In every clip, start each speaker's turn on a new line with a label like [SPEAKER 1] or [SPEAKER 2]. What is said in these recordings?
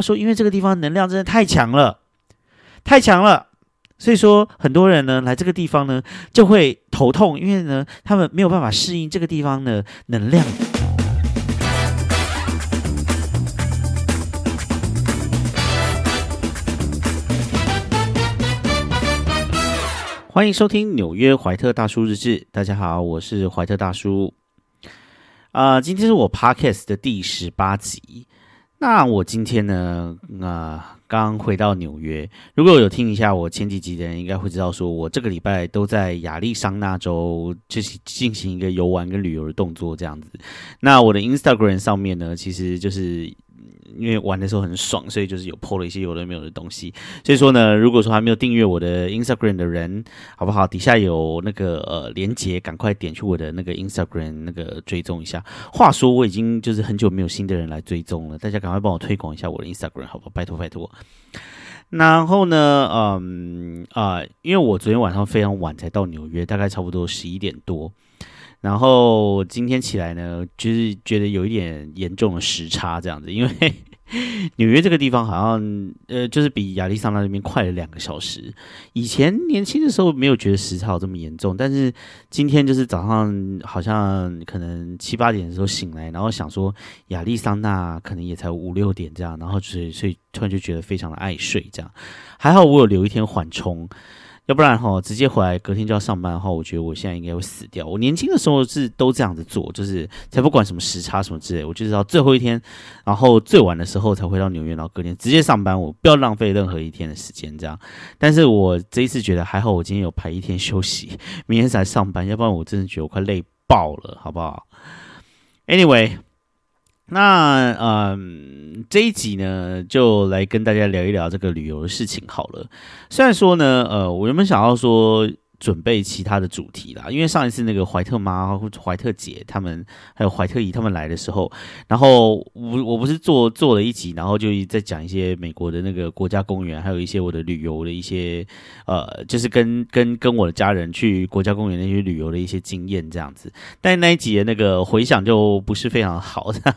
[SPEAKER 1] 说，因为这个地方能量真的太强了，太强了，所以说很多人呢来这个地方呢就会头痛，因为呢他们没有办法适应这个地方的能量。欢迎收听纽约怀特大叔日志。大家好，我是怀特大叔。啊，今天是我 podcast 的第十八集。那我今天呢，啊，刚回到纽约。如果有听一下我前几集的人，应该会知道，说我这个礼拜都在亚利桑那州，就是进行一个游玩跟旅游的动作这样子。那我的 Instagram 上面呢，其实就是。因为玩的时候很爽，所以就是有 PO 了一些有的没有的东西。所以说呢，如果说还没有订阅我的 Instagram 的人，好不好？底下有那个呃连接，赶快点去我的那个 Instagram 那个追踪一下。话说我已经就是很久没有新的人来追踪了，大家赶快帮我推广一下我的 Instagram，好不好？拜托拜托。然后呢，嗯啊，因为我昨天晚上非常晚才到纽约，大概差不多十一点多。然后今天起来呢，就是觉得有一点严重的时差这样子，因为 纽约这个地方好像呃，就是比亚利桑那那边快了两个小时。以前年轻的时候没有觉得时差有这么严重，但是今天就是早上好像可能七八点的时候醒来，然后想说亚利桑那可能也才五六点这样，然后所以所以突然就觉得非常的爱睡这样。还好我有留一天缓冲。要不然哈，直接回来隔天就要上班的话，我觉得我现在应该会死掉。我年轻的时候是都这样子做，就是才不管什么时差什么之类，我就是到最后一天，然后最晚的时候才回到纽约，然后隔天直接上班，我不要浪费任何一天的时间这样。但是我这一次觉得还好，我今天有排一天休息，明天才上班，要不然我真的觉得我快累爆了，好不好？Anyway。那嗯，这一集呢，就来跟大家聊一聊这个旅游的事情好了。虽然说呢，呃，我原本想要说。准备其他的主题啦，因为上一次那个怀特妈、怀特姐他们还有怀特姨他们来的时候，然后我我不是做做了一集，然后就在讲一些美国的那个国家公园，还有一些我的旅游的一些呃，就是跟跟跟我的家人去国家公园那些旅游的一些经验这样子，但那一集的那个回响就不是非常好的，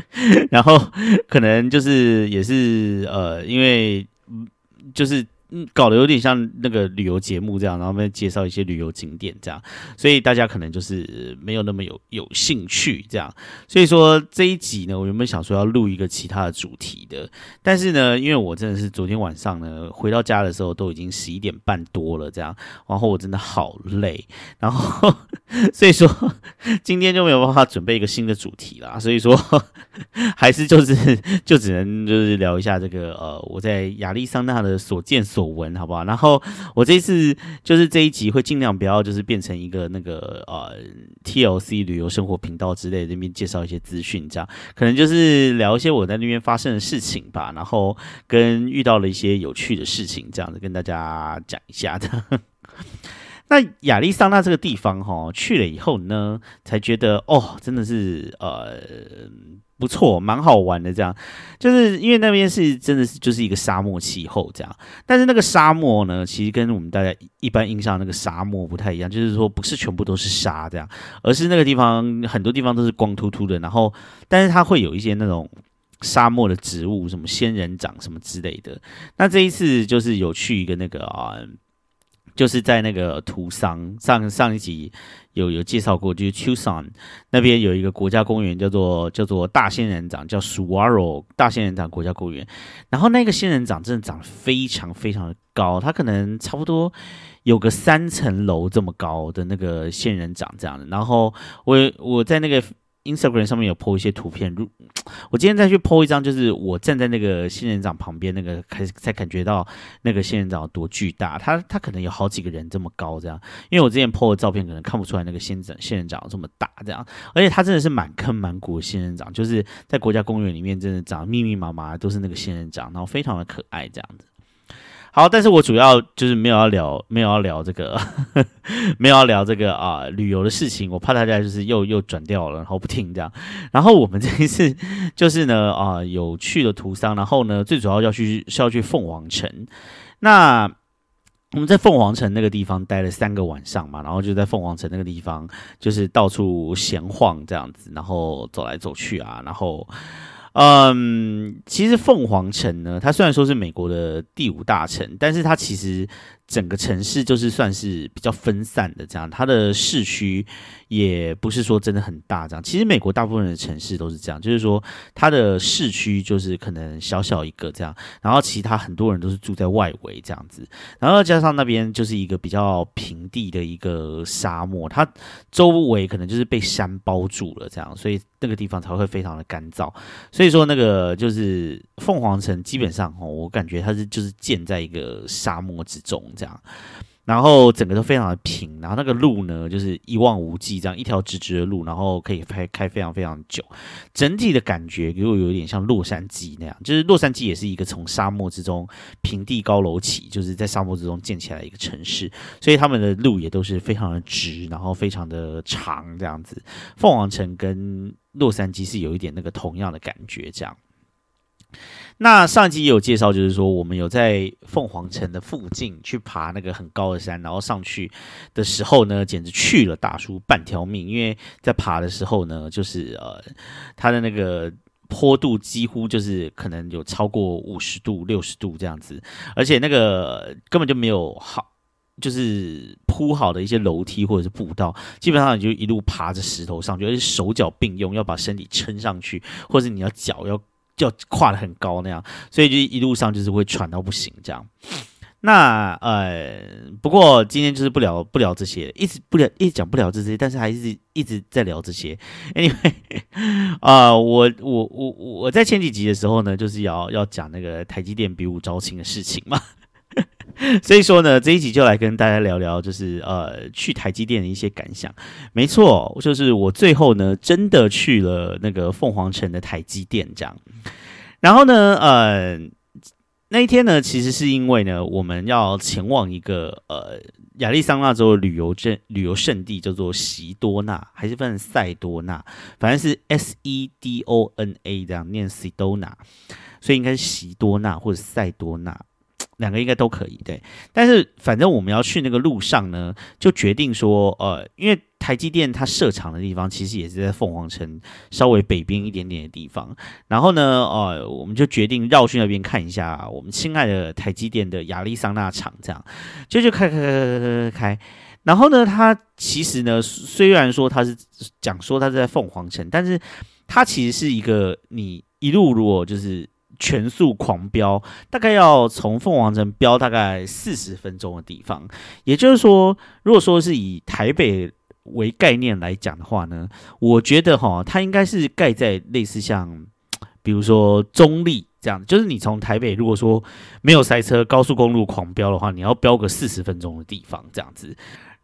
[SPEAKER 1] 然后可能就是也是呃，因为就是。嗯，搞得有点像那个旅游节目这样，然后面介绍一些旅游景点这样，所以大家可能就是没有那么有有兴趣这样。所以说这一集呢，我原本想说要录一个其他的主题的，但是呢，因为我真的是昨天晚上呢回到家的时候都已经十一点半多了这样，然后我真的好累，然后所以说今天就没有办法准备一个新的主题啦，所以说还是就是就只能就是聊一下这个呃我在亚利桑那的所见。所所闻，好不好？然后我这次就是这一集会尽量不要就是变成一个那个呃 TLC 旅游生活频道之类的，那边介绍一些资讯，这样可能就是聊一些我在那边发生的事情吧，然后跟遇到了一些有趣的事情，这样子跟大家讲一下的。那亚利桑那这个地方哈，去了以后呢，才觉得哦，真的是呃。不错，蛮好玩的。这样，就是因为那边是真的是就是一个沙漠气候这样。但是那个沙漠呢，其实跟我们大家一般印象那个沙漠不太一样，就是说不是全部都是沙这样，而是那个地方很多地方都是光秃秃的。然后，但是它会有一些那种沙漠的植物，什么仙人掌什么之类的。那这一次就是有去一个那个啊。就是在那个图桑上上一集有有介绍过，就是 Tucson 那边有一个国家公园，叫做叫做大仙人掌，叫 Saguaro 大仙人掌国家公园。然后那个仙人掌真的长得非常非常的高，它可能差不多有个三层楼这么高的那个仙人掌这样的。然后我我在那个。Instagram 上面有 po 一些图片，如 我今天再去 po 一张，就是我站在那个仙人掌旁边，那个开才感觉到那个仙人掌有多巨大，它它可能有好几个人这么高这样，因为我之前 po 的照片可能看不出来那个仙人仙人掌这么大这样，而且它真的是满坑满谷的仙人掌，就是在国家公园里面真的长密密麻麻都是那个仙人掌，然后非常的可爱这样子。好，但是我主要就是没有要聊，没有要聊这个，没有要聊这个啊旅游的事情。我怕大家就是又又转掉了，然后不听这样。然后我们这一次 就是呢啊有去了图桑，然后呢最主要要去是要去凤凰城。那我们在凤凰城那个地方待了三个晚上嘛，然后就在凤凰城那个地方就是到处闲晃这样子，然后走来走去啊，然后。嗯，其实凤凰城呢，它虽然说是美国的第五大城，但是它其实整个城市就是算是比较分散的，这样，它的市区也不是说真的很大，这样。其实美国大部分的城市都是这样，就是说它的市区就是可能小小一个这样，然后其他很多人都是住在外围这样子，然后加上那边就是一个比较平地的一个沙漠，它周围可能就是被山包住了这样，所以那个地方才会非常的干燥，所以。说那个就是凤凰城，基本上哦，我感觉它是就是建在一个沙漠之中这样，然后整个都非常的平，然后那个路呢就是一望无际，这样一条直直的路，然后可以开开非常非常久，整体的感觉给我有点像洛杉矶那样，就是洛杉矶也是一个从沙漠之中平地高楼起，就是在沙漠之中建起来一个城市，所以他们的路也都是非常的直，然后非常的长这样子。凤凰城跟洛杉矶是有一点那个同样的感觉，这样。那上集也有介绍，就是说我们有在凤凰城的附近去爬那个很高的山，然后上去的时候呢，简直去了大叔半条命，因为在爬的时候呢，就是呃，它的那个坡度几乎就是可能有超过五十度、六十度这样子，而且那个根本就没有好。就是铺好的一些楼梯或者是步道，基本上你就一路爬着石头上去，而且手脚并用，要把身体撑上去，或者你要脚要就跨得很高那样，所以就一路上就是会喘到不行这样。那呃，不过今天就是不聊不聊这些，一直不聊一直讲不聊这些，但是还是一直在聊这些。因为啊，我我我我在前几集的时候呢，就是要要讲那个台积电比武招亲的事情嘛。所以说呢，这一集就来跟大家聊聊，就是呃，去台积电的一些感想。没错，就是我最后呢，真的去了那个凤凰城的台积电这样。然后呢，呃，那一天呢，其实是因为呢，我们要前往一个呃亚利桑那州旅游镇旅游胜地，叫做席多纳，还是分塞多纳，反正是 S E D O N A 这样念西多纳，所以应该是席多纳或者塞多纳。两个应该都可以，对。但是反正我们要去那个路上呢，就决定说，呃，因为台积电它设厂的地方其实也是在凤凰城稍微北边一点点的地方。然后呢，呃，我们就决定绕去那边看一下我们亲爱的台积电的亚利桑那厂，这样就就开开开开开开。然后呢，它其实呢，虽然说它是讲说它是在凤凰城，但是它其实是一个你一路如果就是。全速狂飙，大概要从凤凰城飙大概四十分钟的地方。也就是说，如果说是以台北为概念来讲的话呢，我觉得哈，它应该是盖在类似像，比如说中立这样，就是你从台北如果说没有塞车，高速公路狂飙的话，你要飙个四十分钟的地方这样子。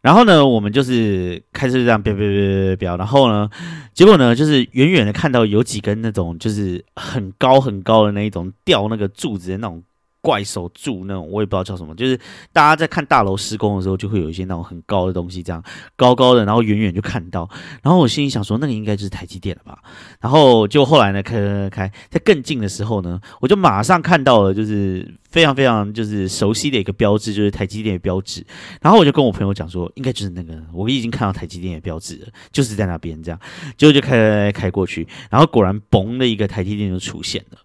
[SPEAKER 1] 然后呢，我们就是开始这样飙飙飙飙飙，然后呢，结果呢，就是远远的看到有几根那种就是很高很高的那一种吊那个柱子的那种。怪手柱那种，我也不知道叫什么，就是大家在看大楼施工的时候，就会有一些那种很高的东西，这样高高的，然后远远就看到。然后我心里想说，那个应该就是台积电了吧？然后就后来呢，开开开，在更近的时候呢，我就马上看到了，就是非常非常就是熟悉的一个标志，就是台积电的标志。然后我就跟我朋友讲说，应该就是那个，我已经看到台积电的标志了，就是在那边这样。结果就开开开过去，然后果然嘣的一个台积电就出现了。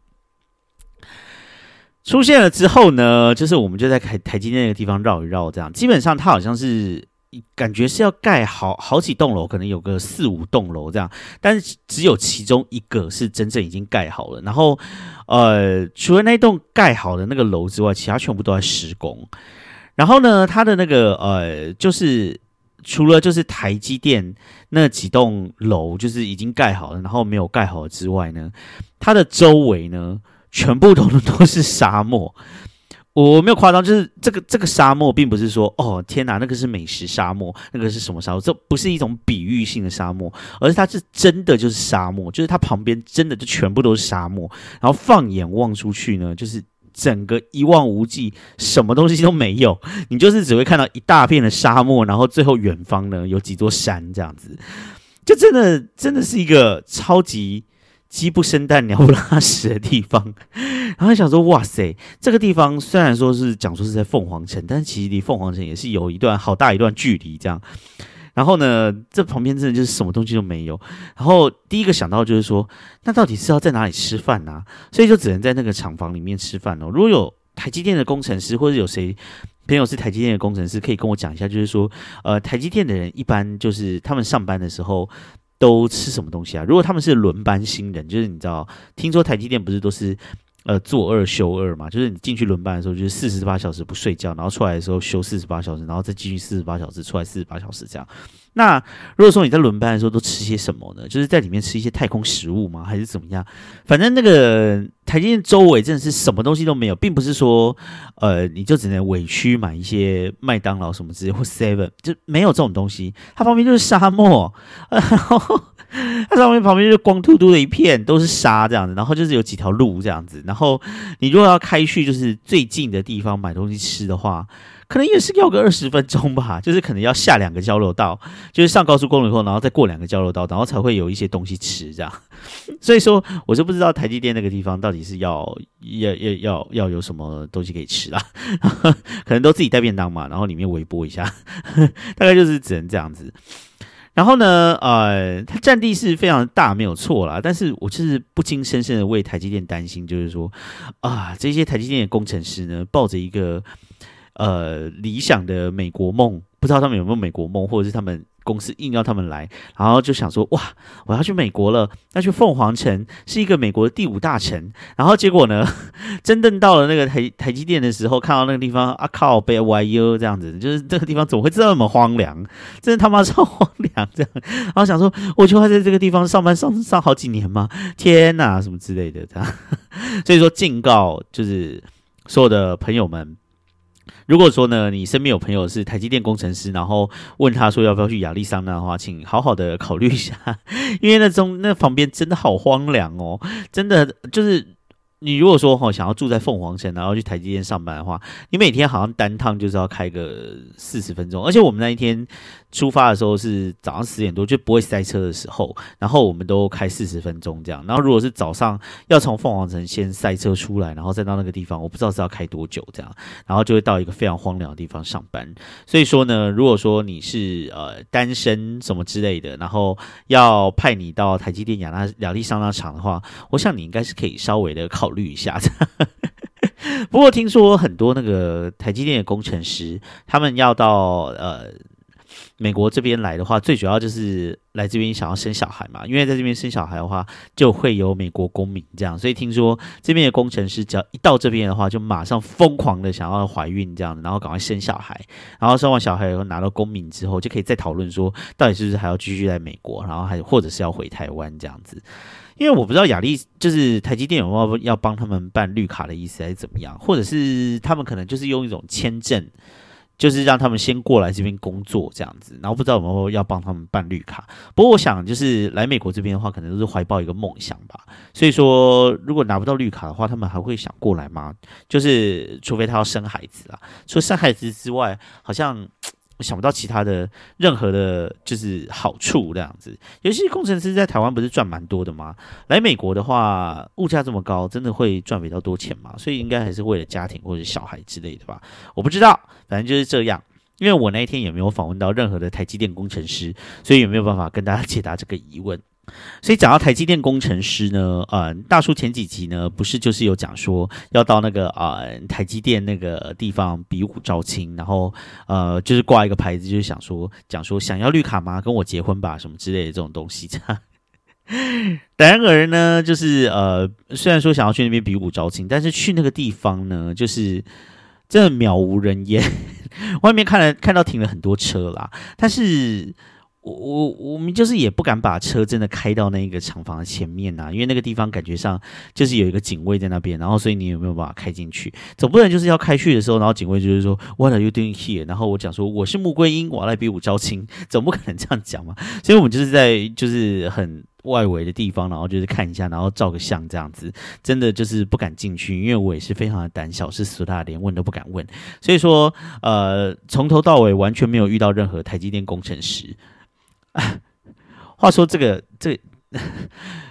[SPEAKER 1] 出现了之后呢，就是我们就在台台积电那个地方绕一绕，这样基本上它好像是感觉是要盖好好几栋楼，可能有个四五栋楼这样，但是只有其中一个是真正已经盖好了。然后，呃，除了那栋盖好的那个楼之外，其他全部都在施工。然后呢，它的那个呃，就是除了就是台积电那几栋楼就是已经盖好了，然后没有盖好之外呢，它的周围呢。全部都都是沙漠，我没有夸张，就是这个这个沙漠，并不是说哦天哪，那个是美食沙漠，那个是什么沙漠？这不是一种比喻性的沙漠，而是它是真的就是沙漠，就是它旁边真的就全部都是沙漠，然后放眼望出去呢，就是整个一望无际，什么东西都没有，你就是只会看到一大片的沙漠，然后最后远方呢有几座山这样子，就真的真的是一个超级。鸡不生蛋，鸟不拉屎的地方，然后想说，哇塞，这个地方虽然说是讲说是在凤凰城，但其实离凤凰城也是有一段好大一段距离。这样，然后呢，这旁边真的就是什么东西都没有。然后第一个想到就是说，那到底是要在哪里吃饭呢？所以就只能在那个厂房里面吃饭哦。如果有台积电的工程师，或者有谁朋友是台积电的工程师，可以跟我讲一下，就是说，呃，台积电的人一般就是他们上班的时候都吃什么东西啊？如果他们是轮班新人，就是你知道，听说台积电不是都是。呃，做二休二嘛，就是你进去轮班的时候，就是四十八小时不睡觉，然后出来的时候休四十八小时，然后再继续四十八小时，出来四十八小时这样。那如果说你在轮班的时候都吃些什么呢？就是在里面吃一些太空食物吗？还是怎么样？反正那个台积电周围真的是什么东西都没有，并不是说呃你就只能委屈买一些麦当劳什么之类或 Seven 就没有这种东西，它旁边就是沙漠。然 后它上面旁边就是光秃秃的一片，都是沙这样子，然后就是有几条路这样子，然后你如果要开去就是最近的地方买东西吃的话，可能也是要个二十分钟吧，就是可能要下两个交流道，就是上高速公路以后，然后再过两个交流道，然后才会有一些东西吃这样。所以说，我就不知道台积电那个地方到底是要要要要要有什么东西可以吃啦，可能都自己带便当嘛，然后里面微波一下，大概就是只能这样子。然后呢，呃，它占地是非常大，没有错啦。但是我就是不禁深深的为台积电担心，就是说，啊，这些台积电的工程师呢，抱着一个呃理想的美国梦，不知道他们有没有美国梦，或者是他们。公司硬要他们来，然后就想说哇，我要去美国了，要去凤凰城，是一个美国的第五大城。然后结果呢，真正到了那个台台积电的时候，看到那个地方啊靠，被 YU 这样子，就是这个地方怎么会这么荒凉？真的他妈超荒凉这样。然后想说，我就会在这个地方上班上上好几年吗？天哪，什么之类的这样。所以说，警告就是所有的朋友们。如果说呢，你身边有朋友是台积电工程师，然后问他说要不要去亚利桑那的话，请好好的考虑一下，因为那中那旁边真的好荒凉哦，真的就是。你如果说哈想要住在凤凰城，然后去台积电上班的话，你每天好像单趟就是要开个四十分钟，而且我们那一天出发的时候是早上十点多，就不会塞车的时候，然后我们都开四十分钟这样。然后如果是早上要从凤凰城先塞车出来，然后再到那个地方，我不知道是要开多久这样，然后就会到一个非常荒凉的地方上班。所以说呢，如果说你是呃单身什么之类的，然后要派你到台积电亚拉亚利桑那厂的话，我想你应该是可以稍微的考。考虑一下，不过听说很多那个台积电的工程师，他们要到呃美国这边来的话，最主要就是来这边想要生小孩嘛，因为在这边生小孩的话，就会有美国公民这样，所以听说这边的工程师只要一到这边的话，就马上疯狂的想要怀孕这样，然后赶快生小孩，然后生完小孩以后拿到公民之后，就可以再讨论说，到底是不是还要继续在美国，然后还或者是要回台湾这样子。因为我不知道雅丽就是台积电有没有要帮他们办绿卡的意思，还是怎么样，或者是他们可能就是用一种签证，就是让他们先过来这边工作这样子，然后不知道有没有要帮他们办绿卡。不过我想，就是来美国这边的话，可能都是怀抱一个梦想吧。所以说，如果拿不到绿卡的话，他们还会想过来吗？就是除非他要生孩子啊。除了生孩子之外，好像。我想不到其他的任何的，就是好处这样子。尤其是工程师在台湾不是赚蛮多的吗？来美国的话，物价这么高，真的会赚比较多钱吗？所以应该还是为了家庭或者小孩之类的吧。我不知道，反正就是这样。因为我那一天也没有访问到任何的台积电工程师，所以也没有办法跟大家解答这个疑问。所以讲到台积电工程师呢，呃，大叔前几集呢，不是就是有讲说要到那个啊台积电那个地方比武招亲，然后呃就是挂一个牌子，就是想说讲说想要绿卡吗？跟我结婚吧，什么之类的这种东西。然而呢，就是呃虽然说想要去那边比武招亲，但是去那个地方呢，就是真的渺无人烟，外面看了看到停了很多车啦，但是。我我我们就是也不敢把车真的开到那个厂房的前面呐，因为那个地方感觉上就是有一个警卫在那边，然后所以你有没有办法开进去？总不能就是要开去的时候，然后警卫就是说 What are you doing here？然后我讲说我是穆桂英，我来比武招亲，总不可能这样讲嘛。所以我们就是在就是很外围的地方，然后就是看一下，然后照个相这样子，真的就是不敢进去，因为我也是非常的胆小，是死大连问都不敢问。所以说呃，从头到尾完全没有遇到任何台积电工程师。话说这个这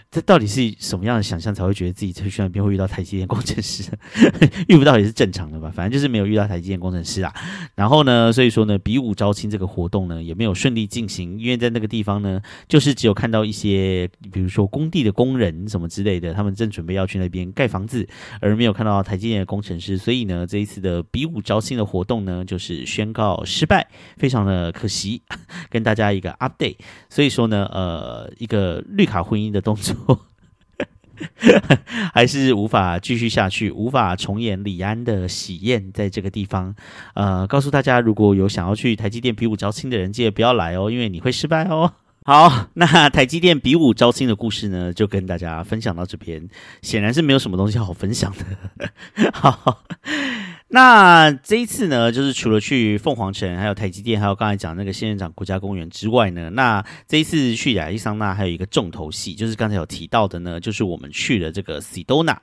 [SPEAKER 1] 这到底是什么样的想象才会觉得自己去那边会遇到台积电工程师？遇不到也是正常的？吧，反正就是没有遇到台积电工程师啊。然后呢，所以说呢，比武招亲这个活动呢也没有顺利进行，因为在那个地方呢，就是只有看到一些，比如说工地的工人什么之类的，他们正准备要去那边盖房子，而没有看到台积电的工程师，所以呢，这一次的比武招亲的活动呢，就是宣告失败，非常的可惜，跟大家一个 update。所以说呢，呃，一个绿卡婚姻的动作。还是无法继续下去，无法重演李安的喜宴，在这个地方，呃，告诉大家，如果有想要去台积电比武招亲的人，记得不要来哦，因为你会失败哦。好，那台积电比武招亲的故事呢，就跟大家分享到这边，显然是没有什么东西好分享的。好。那这一次呢，就是除了去凤凰城、还有台积电，还有刚才讲那个仙人掌国家公园之外呢，那这一次去亚利桑那还有一个重头戏，就是刚才有提到的呢，就是我们去了这个 Sedona。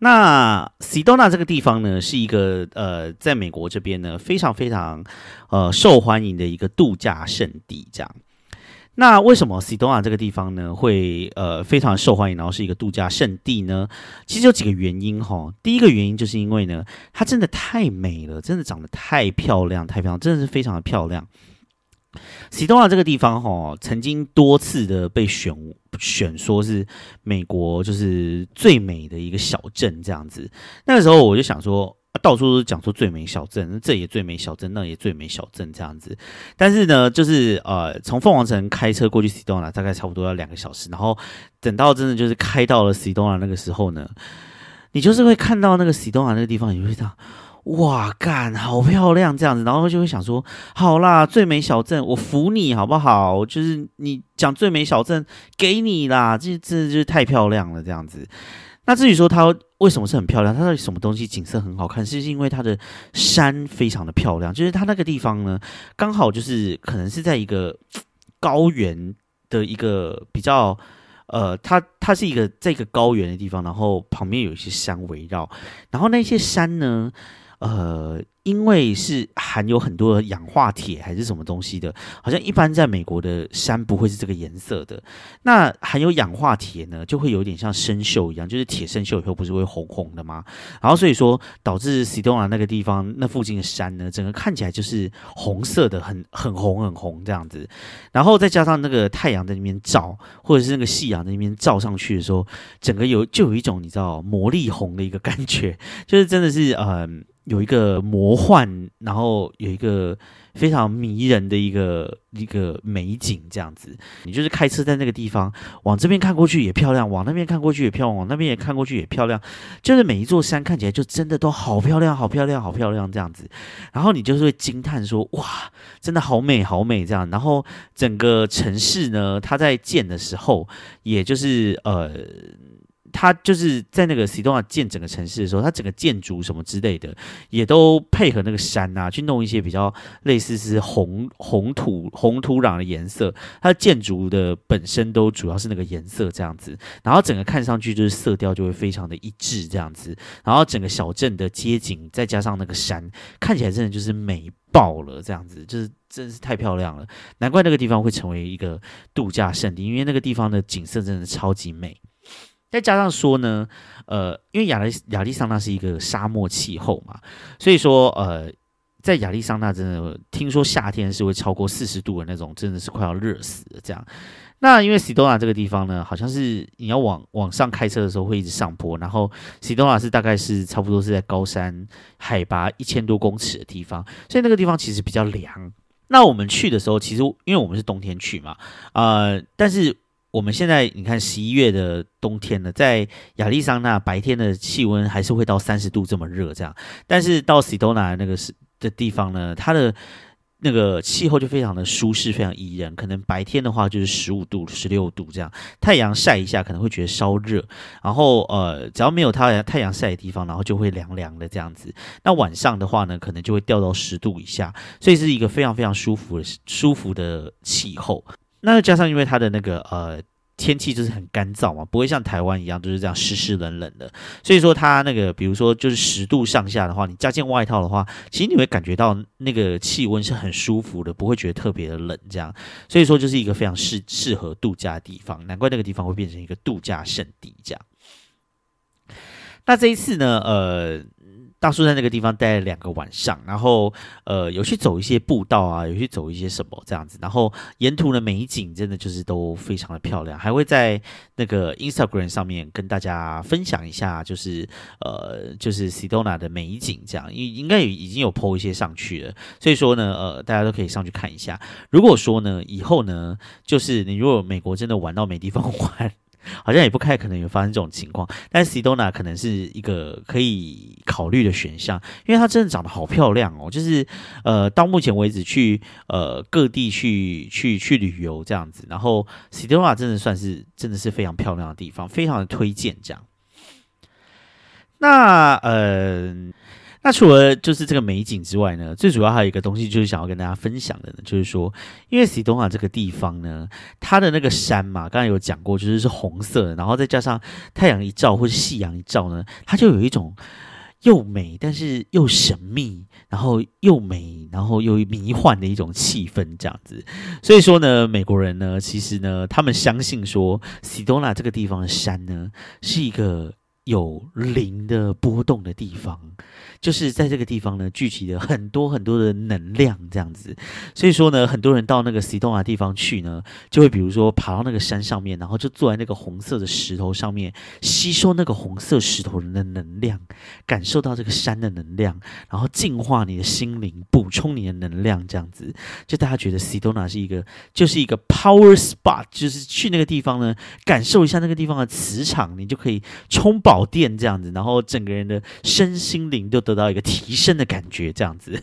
[SPEAKER 1] 那 Sedona 这个地方呢，是一个呃，在美国这边呢非常非常呃受欢迎的一个度假胜地，这样。那为什么西多纳这个地方呢会呃非常受欢迎，然后是一个度假胜地呢？其实有几个原因哈。第一个原因就是因为呢，它真的太美了，真的长得太漂亮，太漂亮，真的是非常的漂亮。西多纳这个地方哈，曾经多次的被选选说是美国就是最美的一个小镇这样子。那个时候我就想说。到处都是讲说最美小镇，这也最美小镇，那也最美小镇这样子。但是呢，就是呃，从凤凰城开车过去西东纳，大概差不多要两个小时。然后等到真的就是开到了西东纳那个时候呢，你就是会看到那个西东纳那个地方，你会想，哇，干，好漂亮这样子。然后就会想说，好啦，最美小镇，我服你好不好？就是你讲最美小镇，给你啦，这这就是太漂亮了这样子。那至于说他为什么是很漂亮，它到底什么东西景色很好看？是因为它的山非常的漂亮，就是它那个地方呢，刚好就是可能是在一个 高原的一个比较，呃，它它是一个在一个高原的地方，然后旁边有一些山围绕，然后那些山呢，呃。因为是含有很多氧化铁还是什么东西的，好像一般在美国的山不会是这个颜色的。那含有氧化铁呢，就会有点像生锈一样，就是铁生锈以后不是会红红的吗？然后所以说导致西多纳那个地方那附近的山呢，整个看起来就是红色的，很很红很红这样子。然后再加上那个太阳在那边照，或者是那个夕阳在那边照上去的时候，整个有就有一种你知道魔力红的一个感觉，就是真的是嗯。有一个魔幻，然后有一个非常迷人的一个一个美景，这样子，你就是开车在那个地方，往这边看过去也漂亮，往那边看过去也漂亮，往那边也看过去也漂亮，就是每一座山看起来就真的都好漂亮，好漂亮，好漂亮这样子，然后你就是会惊叹说，哇，真的好美，好美这样，然后整个城市呢，它在建的时候，也就是呃。它就是在那个西多纳建整个城市的时候，它整个建筑什么之类的，也都配合那个山啊，去弄一些比较类似是红红土红土壤的颜色。它的建筑的本身都主要是那个颜色这样子，然后整个看上去就是色调就会非常的一致这样子。然后整个小镇的街景再加上那个山，看起来真的就是美爆了这样子，就是真是太漂亮了。难怪那个地方会成为一个度假胜地，因为那个地方的景色真的超级美。再加上说呢，呃，因为亚利亚利桑那是一个沙漠气候嘛，所以说呃，在亚利桑那真的听说夏天是会超过四十度的那种，真的是快要热死了这样。那因为西多纳这个地方呢，好像是你要往往上开车的时候会一直上坡，然后西多纳是大概是差不多是在高山海拔一千多公尺的地方，所以那个地方其实比较凉。那我们去的时候，其实因为我们是冬天去嘛，呃，但是。我们现在你看十一月的冬天呢，在亚利桑那白天的气温还是会到三十度这么热这样，但是到西多纳那个是的地方呢，它的那个气候就非常的舒适，非常宜人。可能白天的话就是十五度、十六度这样，太阳晒一下可能会觉得稍热，然后呃，只要没有太阳太阳晒的地方，然后就会凉凉的这样子。那晚上的话呢，可能就会掉到十度以下，所以是一个非常非常舒服的舒服的气候。那加上因为它的那个呃天气就是很干燥嘛，不会像台湾一样就是这样湿湿冷冷的，所以说它那个比如说就是十度上下的话，你加件外套的话，其实你会感觉到那个气温是很舒服的，不会觉得特别的冷这样，所以说就是一个非常适适合度假的地方，难怪那个地方会变成一个度假胜地这样。那这一次呢，呃。大叔在那个地方待了两个晚上，然后呃有去走一些步道啊，有去走一些什么这样子，然后沿途的美景真的就是都非常的漂亮，还会在那个 Instagram 上面跟大家分享一下，就是呃就是 Sedona 的美景这样，应应该已经有 po 一些上去了，所以说呢呃大家都可以上去看一下。如果说呢以后呢就是你如果美国真的玩到没地方玩。好像也不太可能有发生这种情况，但是 Sedona 可能是一个可以考虑的选项，因为它真的长得好漂亮哦。就是呃，到目前为止去呃各地去去去旅游这样子，然后斯多纳真的算是真的是非常漂亮的地方，非常的推荐这样。那呃。那除了就是这个美景之外呢，最主要还有一个东西就是想要跟大家分享的呢，就是说，因为西东啊这个地方呢，它的那个山嘛，刚才有讲过，就是是红色的，然后再加上太阳一照或者夕阳一照呢，它就有一种又美但是又神秘，然后又美然后又迷幻的一种气氛这样子。所以说呢，美国人呢，其实呢，他们相信说，西东纳这个地方的山呢，是一个有灵的波动的地方。就是在这个地方呢，聚集了很多很多的能量，这样子。所以说呢，很多人到那个西东亚地方去呢，就会比如说爬到那个山上面，然后就坐在那个红色的石头上面，吸收那个红色石头人的能量，感受到这个山的能量，然后净化你的心灵，补充你的能量，这样子。就大家觉得西东亚是一个，就是一个 power spot，就是去那个地方呢，感受一下那个地方的磁场，你就可以充饱电这样子，然后整个人的身心灵都得。得到一个提升的感觉，这样子。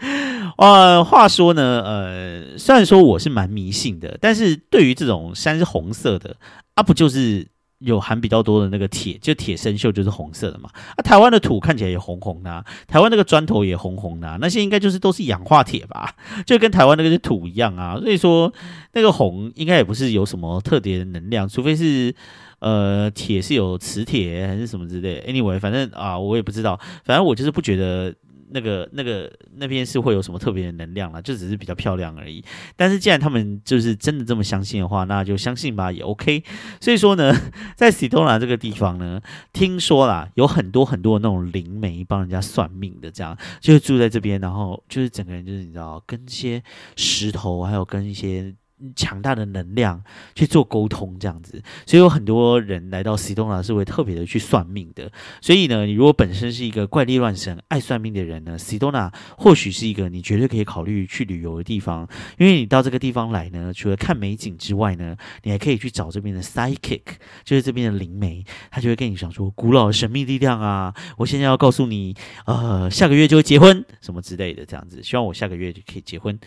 [SPEAKER 1] 呃，话说呢，呃，虽然说我是蛮迷信的，但是对于这种山是红色的啊，不就是有含比较多的那个铁，就铁生锈就是红色的嘛。啊，台湾的土看起来也红红的，台湾那个砖头也红红的，那些应该就是都是氧化铁吧？就跟台湾那个土一样啊。所以说，那个红应该也不是有什么特别的能量，除非是。呃，铁是有磁铁还是什么之类？Anyway，反正啊，我也不知道。反正我就是不觉得那个、那个那边是会有什么特别的能量了，就只是比较漂亮而已。但是既然他们就是真的这么相信的话，那就相信吧，也 OK。所以说呢，在西多拉这个地方呢，听说啦，有很多很多那种灵媒帮人家算命的，这样就是住在这边，然后就是整个人就是你知道，跟一些石头，还有跟一些。强大的能量去做沟通，这样子，所以有很多人来到西东纳是会特别的去算命的。所以呢，你如果本身是一个怪力乱神、爱算命的人呢，西东纳或许是一个你绝对可以考虑去旅游的地方。因为你到这个地方来呢，除了看美景之外呢，你还可以去找这边的 psychic，就是这边的灵媒，他就会跟你讲说古老的神秘力量啊，我现在要告诉你，呃，下个月就会结婚什么之类的，这样子，希望我下个月就可以结婚。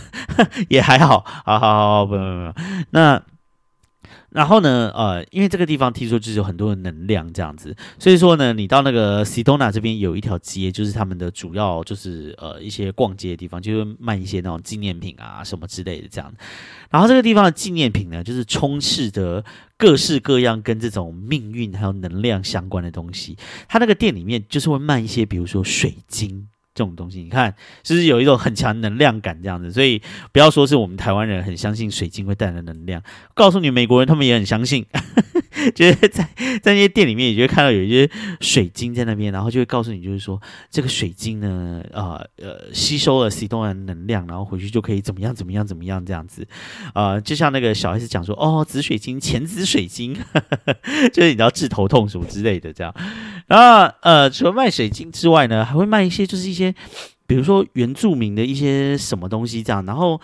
[SPEAKER 1] 也还好，好好好，不不不，那然后呢？呃，因为这个地方听说就是有很多的能量这样子，所以说呢，你到那个西多纳这边有一条街，就是他们的主要就是呃一些逛街的地方，就是卖一些那种纪念品啊什么之类的这样。然后这个地方的纪念品呢，就是充斥着各式各样跟这种命运还有能量相关的东西。他那个店里面就是会卖一些，比如说水晶。这种东西，你看，就是有一种很强能量感这样子，所以不要说是我们台湾人很相信水晶会带来能量，告诉你美国人他们也很相信。就是在在那些店里面，你就会看到有一些水晶在那边，然后就会告诉你，就是说这个水晶呢，呃呃，吸收了 C 东的能量，然后回去就可以怎么样怎么样怎么样这样子，啊，就像那个小孩子讲说，哦，紫水晶、浅紫水晶，就是你知道治头痛什么之类的这样。然后呃，除了卖水晶之外呢，还会卖一些就是一些，比如说原住民的一些什么东西这样，然后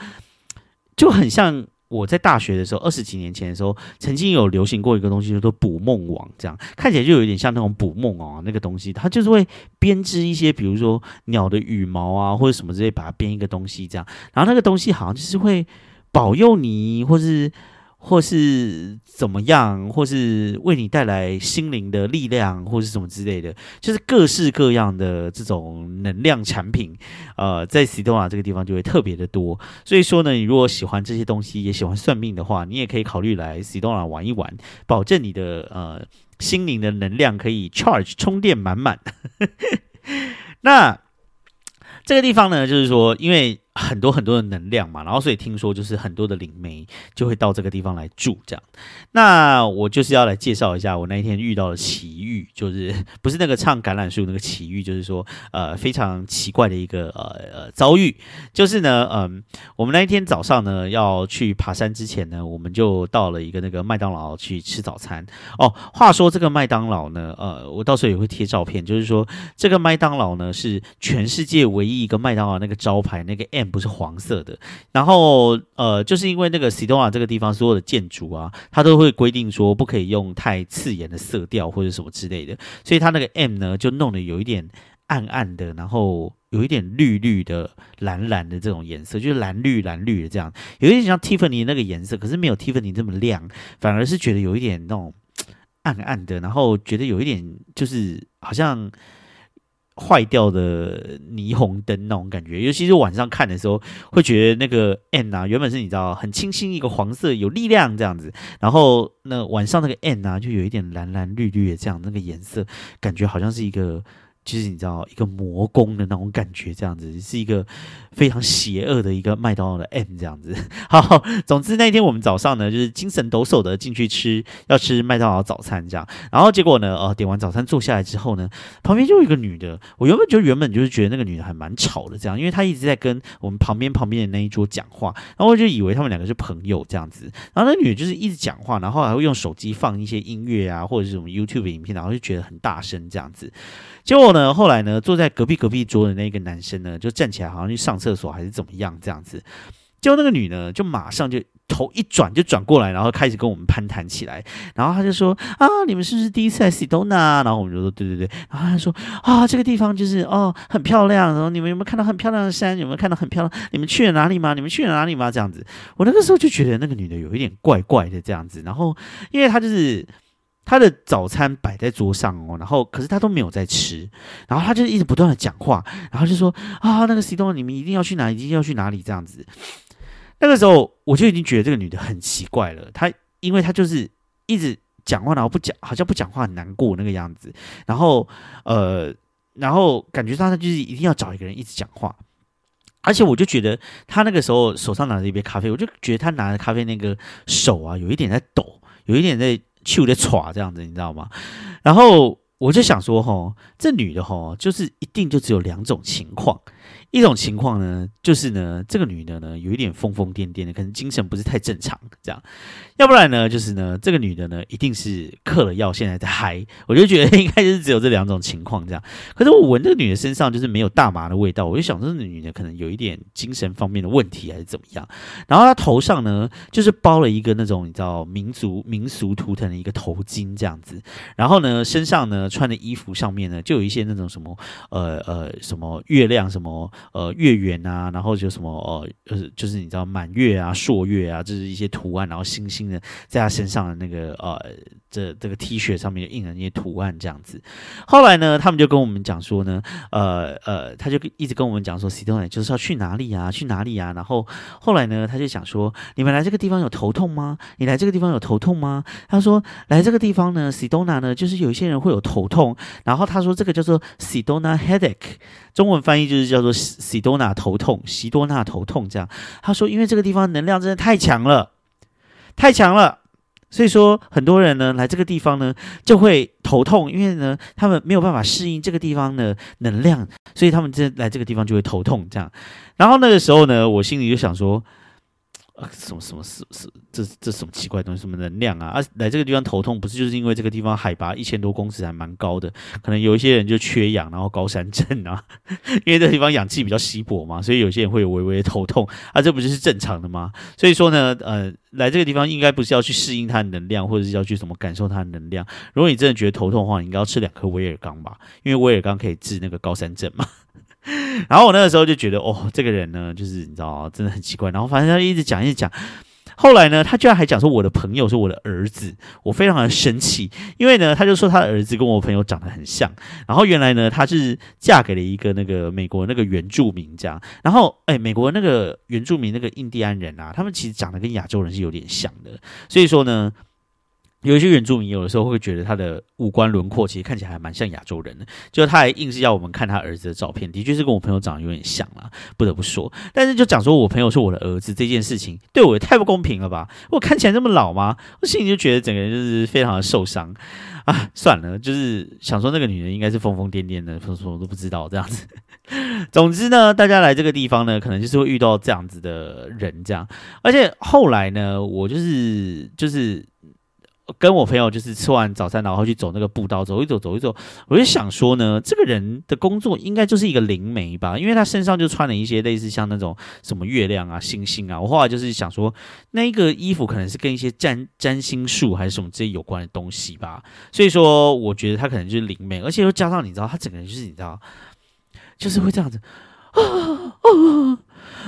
[SPEAKER 1] 就很像。我在大学的时候，二十几年前的时候，曾经有流行过一个东西，叫做捕梦网，这样看起来就有点像那种捕梦哦，那个东西，它就是会编织一些，比如说鸟的羽毛啊，或者什么之类，把它编一个东西这样，然后那个东西好像就是会保佑你，或是。或是怎么样，或是为你带来心灵的力量，或是什么之类的，就是各式各样的这种能量产品，呃，在西多瓦这个地方就会特别的多。所以说呢，你如果喜欢这些东西，也喜欢算命的话，你也可以考虑来西多瓦玩一玩，保证你的呃心灵的能量可以 charge 充电满满。那这个地方呢，就是说，因为。很多很多的能量嘛，然后所以听说就是很多的灵媒就会到这个地方来住，这样。那我就是要来介绍一下我那一天遇到的奇遇，就是不是那个唱橄榄树那个奇遇，就是说呃非常奇怪的一个呃呃遭遇，就是呢，嗯，我们那一天早上呢要去爬山之前呢，我们就到了一个那个麦当劳去吃早餐。哦，话说这个麦当劳呢，呃，我到时候也会贴照片，就是说这个麦当劳呢是全世界唯一一个麦当劳那个招牌那个 M 不是黄色的，然后呃，就是因为那个西多瓦这个地方所有的建筑啊，它都会规定说不可以用太刺眼的色调或者什么之类的，所以它那个 M 呢就弄得有一点暗暗的，然后有一点绿绿的、蓝蓝的这种颜色，就是蓝绿蓝绿的这样，有一点像 Tiffany 那个颜色，可是没有 Tiffany 这么亮，反而是觉得有一点那种暗暗的，然后觉得有一点就是好像。坏掉的霓虹灯那种感觉，尤其是晚上看的时候，会觉得那个 N 啊，原本是你知道很清新一个黄色，有力量这样子，然后那晚上那个 N 啊，就有一点蓝蓝绿绿的这样那个颜色，感觉好像是一个。其实你知道一个魔宫的那种感觉，这样子是一个非常邪恶的一个麦当劳的 M 这样子。好，总之那天我们早上呢，就是精神抖擞的进去吃，要吃麦当劳早餐这样。然后结果呢，呃，点完早餐坐下来之后呢，旁边就有一个女的。我原本就原本就是觉得那个女的还蛮吵的这样，因为她一直在跟我们旁边旁边的那一桌讲话，然后我就以为他们两个是朋友这样子。然后那女的就是一直讲话，然后还会用手机放一些音乐啊，或者是什么 YouTube 影片，然后就觉得很大声这样子。结果呢，后来呢，坐在隔壁隔壁桌的那个男生呢，就站起来，好像去上厕所还是怎么样这样子。结果那个女呢，就马上就头一转就转过来，然后开始跟我们攀谈起来。然后他就说：“啊，你们是不是第一次来西多纳？”然后我们就说：“对对对。”然后他说：“啊，这个地方就是哦，很漂亮。然后你们有没有看到很漂亮的山？有没有看到很漂亮？你们去了哪里吗？你们去了哪里吗？这样子。”我那个时候就觉得那个女的有一点怪怪的这样子。然后因为她就是。他的早餐摆在桌上哦，然后可是他都没有在吃，然后他就一直不断的讲话，然后就说啊，那个 C 东，你们一定要去哪，一定要去哪里这样子。那个时候我就已经觉得这个女的很奇怪了，她因为她就是一直讲话，然后不讲，好像不讲话很难过那个样子，然后呃，然后感觉到她就是一定要找一个人一直讲话，而且我就觉得她那个时候手上拿着一杯咖啡，我就觉得她拿着咖啡那个手啊，有一点在抖，有一点在。就在歘这样子，你知道吗？然后我就想说，哈，这女的哈，就是一定就只有两种情况。一种情况呢，就是呢，这个女的呢，有一点疯疯癫癫的，可能精神不是太正常，这样。要不然呢，就是呢，这个女的呢，一定是嗑了药，现在在嗨。我就觉得应该就是只有这两种情况这样。可是我闻这个女的身上就是没有大麻的味道，我就想说，这女的可能有一点精神方面的问题还是怎么样。然后她头上呢，就是包了一个那种你知道民族民俗图腾的一个头巾这样子。然后呢，身上呢穿的衣服上面呢，就有一些那种什么呃呃什么月亮什么。呃，月圆啊，然后就什么呃，就是就是你知道满月啊、朔月啊，就是一些图案，然后星星的在他身上的那个呃，这这个 T 恤上面印了那些图案这样子。后来呢，他们就跟我们讲说呢，呃呃，他就一直跟我们讲说 s i d o n 就是要去哪里啊，去哪里啊。然后后来呢，他就想说，你们来这个地方有头痛吗？你来这个地方有头痛吗？他说来这个地方呢 s i d o n a 呢，就是有一些人会有头痛。然后他说这个叫做 s i d o n a headache，中文翻译就是叫做。西多纳头痛，西多纳头痛，这样他说，因为这个地方能量真的太强了，太强了，所以说很多人呢来这个地方呢就会头痛，因为呢他们没有办法适应这个地方的能量，所以他们这来这个地方就会头痛，这样。然后那个时候呢，我心里就想说。什么什么是是这这什么奇怪东西？什么能量啊？啊，来这个地方头痛，不是就是因为这个地方海拔一千多公尺还蛮高的，可能有一些人就缺氧，然后高山症啊，因为这地方氧气比较稀薄嘛，所以有些人会有微微的头痛啊，这不就是正常的吗？所以说呢，呃，来这个地方应该不是要去适应它的能量，或者是要去什么感受它的能量。如果你真的觉得头痛的话，你应该要吃两颗威尔刚吧，因为威尔刚可以治那个高山症嘛。然后我那个时候就觉得，哦，这个人呢，就是你知道，真的很奇怪。然后反正他一直讲，一直讲。后来呢，他居然还讲说我的朋友是我的儿子，我非常的生气，因为呢，他就说他的儿子跟我朋友长得很像。然后原来呢，他是嫁给了一个那个美国那个原住民这样。然后哎，美国那个原住民那个印第安人啊，他们其实长得跟亚洲人是有点像的。所以说呢。有一些原住民有的时候会觉得他的五官轮廓其实看起来还蛮像亚洲人的，就他还硬是要我们看他儿子的照片，的确是跟我朋友长得有点像啦，不得不说。但是就讲说我朋友是我的儿子这件事情，对我也太不公平了吧？我看起来这么老吗？我心里就觉得整个人就是非常的受伤啊！算了，就是想说那个女人应该是疯疯癫癫的，说什么都不知道这样子。总之呢，大家来这个地方呢，可能就是会遇到这样子的人，这样。而且后来呢，我就是就是。跟我朋友就是吃完早餐，然后去走那个步道，走一走，走一走，我就想说呢，这个人的工作应该就是一个灵媒吧，因为他身上就穿了一些类似像那种什么月亮啊、星星啊。我后来就是想说，那个衣服可能是跟一些占占星术还是什么这些有关的东西吧。所以说，我觉得他可能就是灵媒，而且又加上你知道，他整个人就是你知道，就是会这样子啊啊。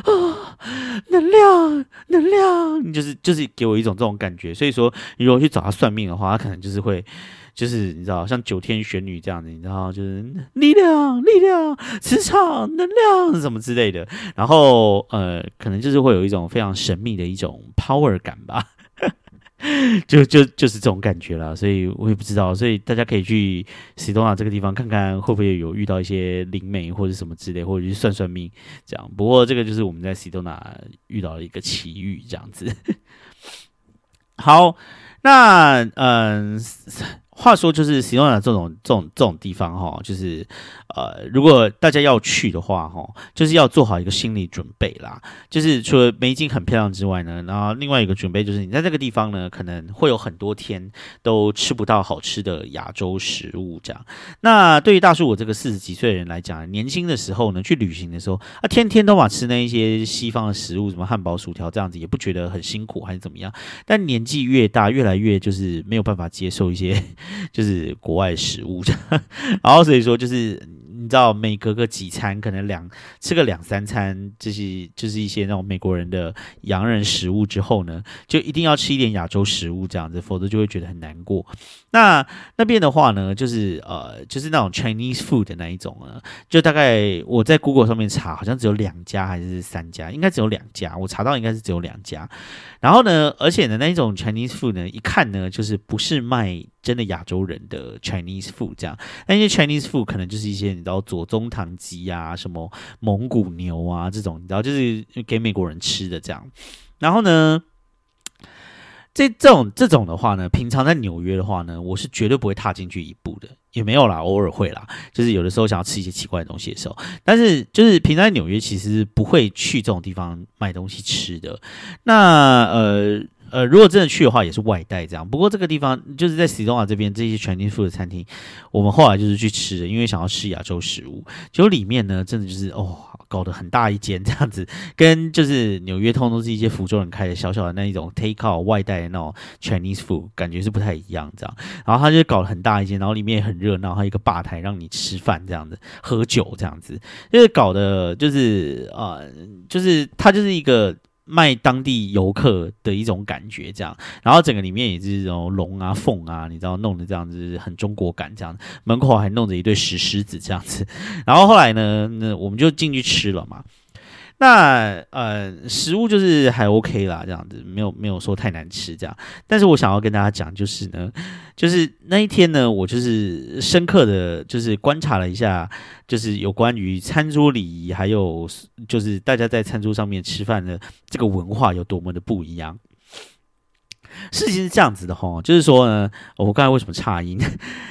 [SPEAKER 1] 啊，能量，能量，你就是就是给我一种这种感觉。所以说，你如果去找他算命的话，他可能就是会，就是你知道，像九天玄女这样子，你知道，就是力量、力量、磁场、能量什么之类的。然后，呃，可能就是会有一种非常神秘的一种 power 感吧。就就就是这种感觉啦，所以我也不知道，所以大家可以去西多纳这个地方看看，会不会有遇到一些灵媒或者什么之类，或者去算算命这样。不过这个就是我们在西多纳遇到的一个奇遇，这样子。好，那嗯。话说，就是西诺纳这种这种这种地方哈，就是呃，如果大家要去的话哈，就是要做好一个心理准备啦。就是除了美景很漂亮之外呢，然后另外一个准备就是，你在这个地方呢，可能会有很多天都吃不到好吃的亚洲食物这样。那对于大叔我这个四十几岁的人来讲，年轻的时候呢，去旅行的时候啊，天天都把吃那一些西方的食物，什么汉堡、薯条这样子，也不觉得很辛苦还是怎么样。但年纪越大，越来越就是没有办法接受一些。就是国外食物，然后所以说就是你知道，每隔个几餐，可能两吃个两三餐，这些就是一些那种美国人的洋人食物之后呢，就一定要吃一点亚洲食物这样子，否则就会觉得很难过。那那边的话呢，就是呃，就是那种 Chinese food 的那一种呢，就大概我在 Google 上面查，好像只有两家还是三家，应该只有两家，我查到应该是只有两家。然后呢，而且呢，那一种 Chinese food 呢，一看呢，就是不是卖真的亚洲人的 Chinese food 这样，那些 Chinese food 可能就是一些你知道左宗棠鸡啊，什么蒙古牛啊这种，你知道就是给美国人吃的这样。然后呢？这这种这种的话呢，平常在纽约的话呢，我是绝对不会踏进去一步的，也没有啦，偶尔会啦，就是有的时候想要吃一些奇怪的东西的时候，但是就是平常在纽约其实不会去这种地方买东西吃的。那呃呃，如果真的去的话，也是外带这样。不过这个地方就是在西东瓦这边这些全天富的餐厅，我们后来就是去吃的，因为想要吃亚洲食物，就里面呢，真的就是哦。搞得很大一间这样子，跟就是纽约通都是一些福州人开的小小的那一种 take out 外带的那种 Chinese food，感觉是不太一样这样。然后他就搞了很大一间，然后里面也很热闹，还有一个吧台让你吃饭这样子，喝酒这样子，就是搞的，就是啊，就是他就是一个。卖当地游客的一种感觉，这样，然后整个里面也是这种龙啊、凤啊，你知道弄的这样子很中国感，这样，门口还弄着一对石狮子这样子，然后后来呢，那我们就进去吃了嘛。那呃，食物就是还 OK 啦，这样子没有没有说太难吃这样。但是我想要跟大家讲，就是呢，就是那一天呢，我就是深刻的就是观察了一下，就是有关于餐桌礼仪，还有就是大家在餐桌上面吃饭的这个文化有多么的不一样。事情是这样子的哈，就是说呢，我刚才为什么差音？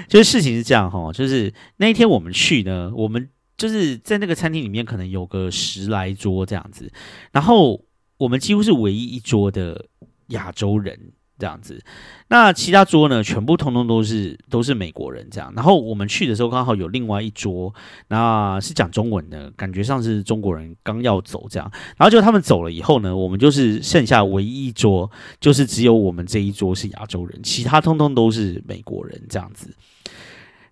[SPEAKER 1] 就是事情是这样哈，就是那一天我们去呢，我们。就是在那个餐厅里面，可能有个十来桌这样子，然后我们几乎是唯一一桌的亚洲人这样子，那其他桌呢，全部通通都是都是美国人这样。然后我们去的时候，刚好有另外一桌，那是讲中文的，感觉上是中国人刚要走这样。然后就他们走了以后呢，我们就是剩下唯一一桌，就是只有我们这一桌是亚洲人，其他通通都是美国人这样子。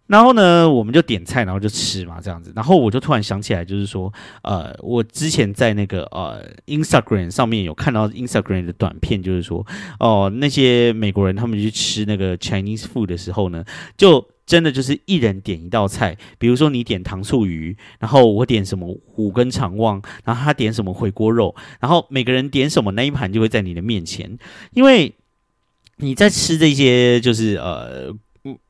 [SPEAKER 1] 然后呢，我们就点菜，然后就吃嘛，这样子。然后我就突然想起来，就是说，呃，我之前在那个呃 Instagram 上面有看到 Instagram 的短片，就是说，哦，那些美国人他们去吃那个 Chinese food 的时候呢，就真的就是一人点一道菜，比如说你点糖醋鱼，然后我点什么五根肠旺，然后他点什么回锅肉，然后每个人点什么那一盘就会在你的面前，因为。你在吃这些就是呃。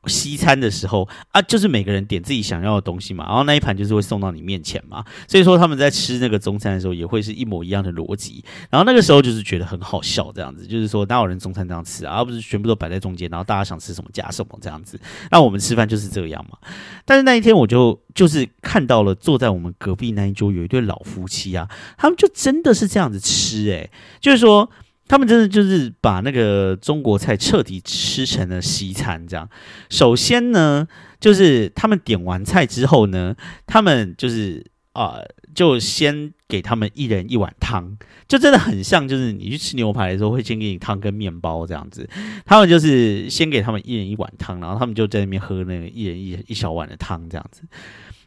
[SPEAKER 1] 西餐的时候啊，就是每个人点自己想要的东西嘛，然后那一盘就是会送到你面前嘛。所以说他们在吃那个中餐的时候，也会是一模一样的逻辑。然后那个时候就是觉得很好笑，这样子就是说哪有人中餐这样吃啊，而不是全部都摆在中间，然后大家想吃什么加什么这样子。那我们吃饭就是这样嘛。但是那一天我就就是看到了坐在我们隔壁那一桌有一对老夫妻啊，他们就真的是这样子吃，诶，就是说。他们真的就是把那个中国菜彻底吃成了西餐，这样。首先呢，就是他们点完菜之后呢，他们就是啊，就先给他们一人一碗汤，就真的很像，就是你去吃牛排的时候会先给你汤跟面包这样子。他们就是先给他们一人一碗汤，然后他们就在那边喝那个一人一一小碗的汤这样子。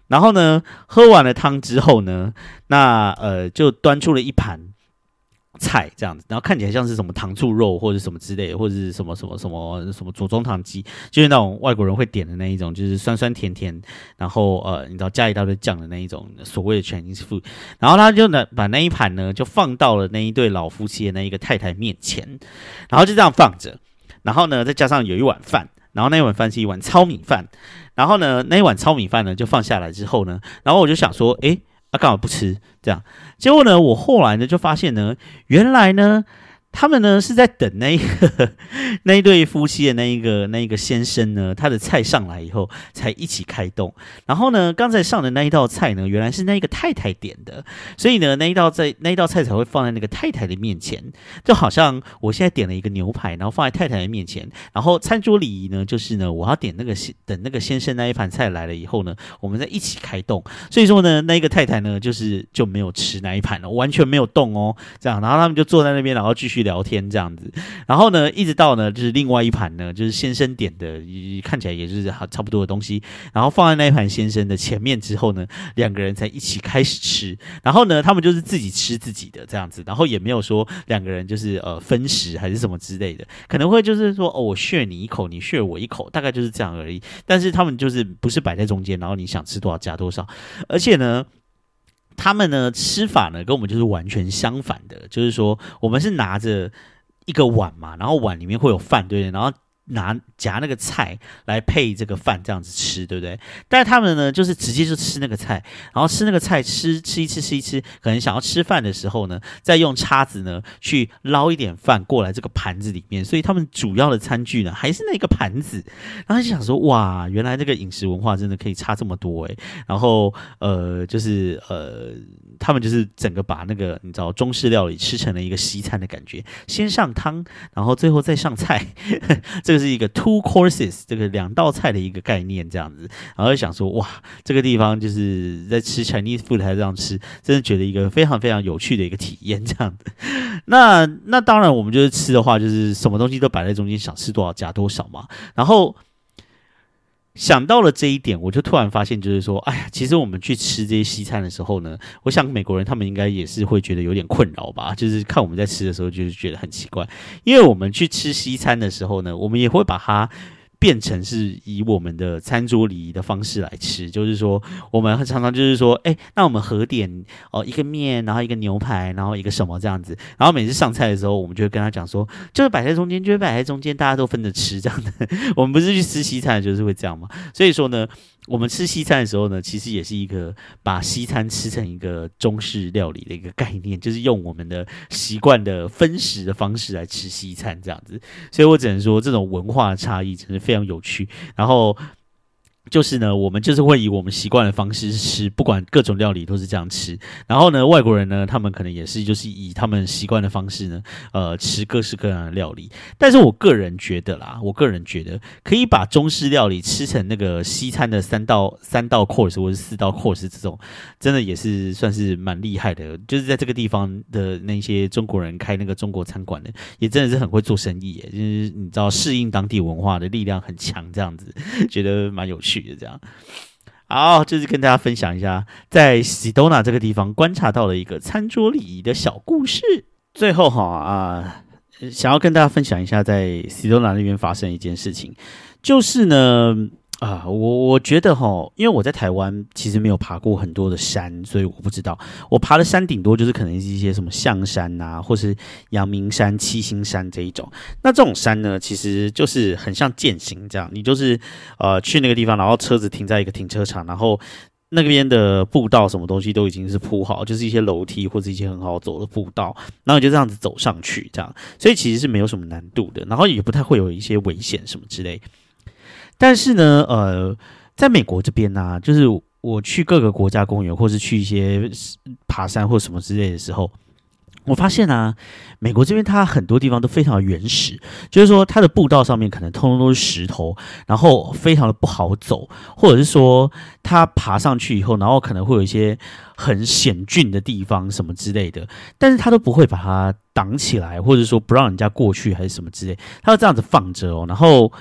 [SPEAKER 1] 然后呢，喝完了汤之后呢，那呃就端出了一盘。菜这样子，然后看起来像是什么糖醋肉或者什么之类，或者是什么什么什么什么左宗棠鸡，就是那种外国人会点的那一种，就是酸酸甜甜，然后呃，你知道加一大堆酱的那一种所谓的 Chinese food。然后他就呢把那一盘呢就放到了那一对老夫妻的那一个太太面前，然后就这样放着，然后呢再加上有一碗饭，然后那一碗饭是一碗糙米饭，然后呢那一碗糙米饭呢就放下来之后呢，然后我就想说，诶。他干嘛不吃？这样，结果呢？我后来呢就发现呢，原来呢。他们呢是在等那一个 那一对夫妻的那一个那一个先生呢，他的菜上来以后才一起开动。然后呢，刚才上的那一道菜呢，原来是那一个太太点的，所以呢，那一道在那一道菜才会放在那个太太的面前。就好像我现在点了一个牛排，然后放在太太的面前。然后餐桌礼仪呢，就是呢，我要点那个先等那个先生那一盘菜来了以后呢，我们再一起开动。所以说呢，那一个太太呢，就是就没有吃那一盘了，完全没有动哦。这样，然后他们就坐在那边，然后继续。聊天这样子，然后呢，一直到呢，就是另外一盘呢，就是先生点的，看起来也是差不多的东西，然后放在那一盘先生的前面之后呢，两个人才一起开始吃。然后呢，他们就是自己吃自己的这样子，然后也没有说两个人就是呃分食还是什么之类的，可能会就是说哦，我炫你一口，你炫我一口，大概就是这样而已。但是他们就是不是摆在中间，然后你想吃多少加多少，而且呢。他们呢吃法呢跟我们就是完全相反的，就是说我们是拿着一个碗嘛，然后碗里面会有饭，对不对？然后。拿夹那个菜来配这个饭，这样子吃，对不对？但是他们呢，就是直接就吃那个菜，然后吃那个菜，吃吃一吃吃一吃，可能想要吃饭的时候呢，再用叉子呢去捞一点饭过来这个盘子里面。所以他们主要的餐具呢还是那个盘子。然后就想说，哇，原来这个饮食文化真的可以差这么多诶。然后呃，就是呃，他们就是整个把那个你知道中式料理吃成了一个西餐的感觉，先上汤，然后最后再上菜，这个。是一个 two courses 这个两道菜的一个概念，这样子，然后想说哇，这个地方就是在吃 Chinese food 还这样吃，真的觉得一个非常非常有趣的一个体验，这样子。那那当然，我们就是吃的话，就是什么东西都摆在中间，想吃多少加多少嘛。然后。想到了这一点，我就突然发现，就是说，哎呀，其实我们去吃这些西餐的时候呢，我想美国人他们应该也是会觉得有点困扰吧。就是看我们在吃的时候，就是觉得很奇怪，因为我们去吃西餐的时候呢，我们也会把它。变成是以我们的餐桌礼仪的方式来吃，就是说，我们常常就是说，哎，那我们合点哦，一个面，然后一个牛排，然后一个什么这样子，然后每次上菜的时候，我们就会跟他讲说，就是摆在中间，就是摆在中间，大家都分着吃这样的。我们不是去吃西餐，就是会这样嘛。所以说呢。我们吃西餐的时候呢，其实也是一个把西餐吃成一个中式料理的一个概念，就是用我们的习惯的分食的方式来吃西餐这样子。所以我只能说，这种文化差异真是非常有趣。然后。就是呢，我们就是会以我们习惯的方式吃，不管各种料理都是这样吃。然后呢，外国人呢，他们可能也是就是以他们习惯的方式呢，呃，吃各式各样的料理。但是我个人觉得啦，我个人觉得可以把中式料理吃成那个西餐的三道三道 course 或者四道 course 这种，真的也是算是蛮厉害的。就是在这个地方的那些中国人开那个中国餐馆的，也真的是很会做生意，就是你知道适应当地文化的力量很强，这样子觉得蛮有趣。就这样，好，这是跟大家分享一下，在西多纳这个地方观察到了一个餐桌礼仪的小故事。最后哈啊，想要跟大家分享一下，在西多纳那边发生一件事情，就是呢，啊，我我觉得哈，因为我在台湾其实没有爬过很多的山，所以我不知道。我爬的山顶多就是可能是一些什么象山呐，或是阳明山、七星山这一种。那这种山呢，其实就是很像践行这样，你就是呃去那个地方，然后车子停在一个停车场，然后那边的步道什么东西都已经是铺好，就是一些楼梯或者一些很好走的步道，然后你就这样子走上去，这样，所以其实是没有什么难度的，然后也不太会有一些危险什么之类。但是呢，呃，在美国这边呢，就是我去各个国家公园，或是去一些爬山或什么之类的时候，我发现啊，美国这边它很多地方都非常原始，就是说它的步道上面可能通通都是石头，然后非常的不好走，或者是说它爬上去以后，然后可能会有一些很险峻的地方什么之类的，但是它都不会把它挡起来，或者说不让人家过去还是什么之类，它就这样子放着哦，然后。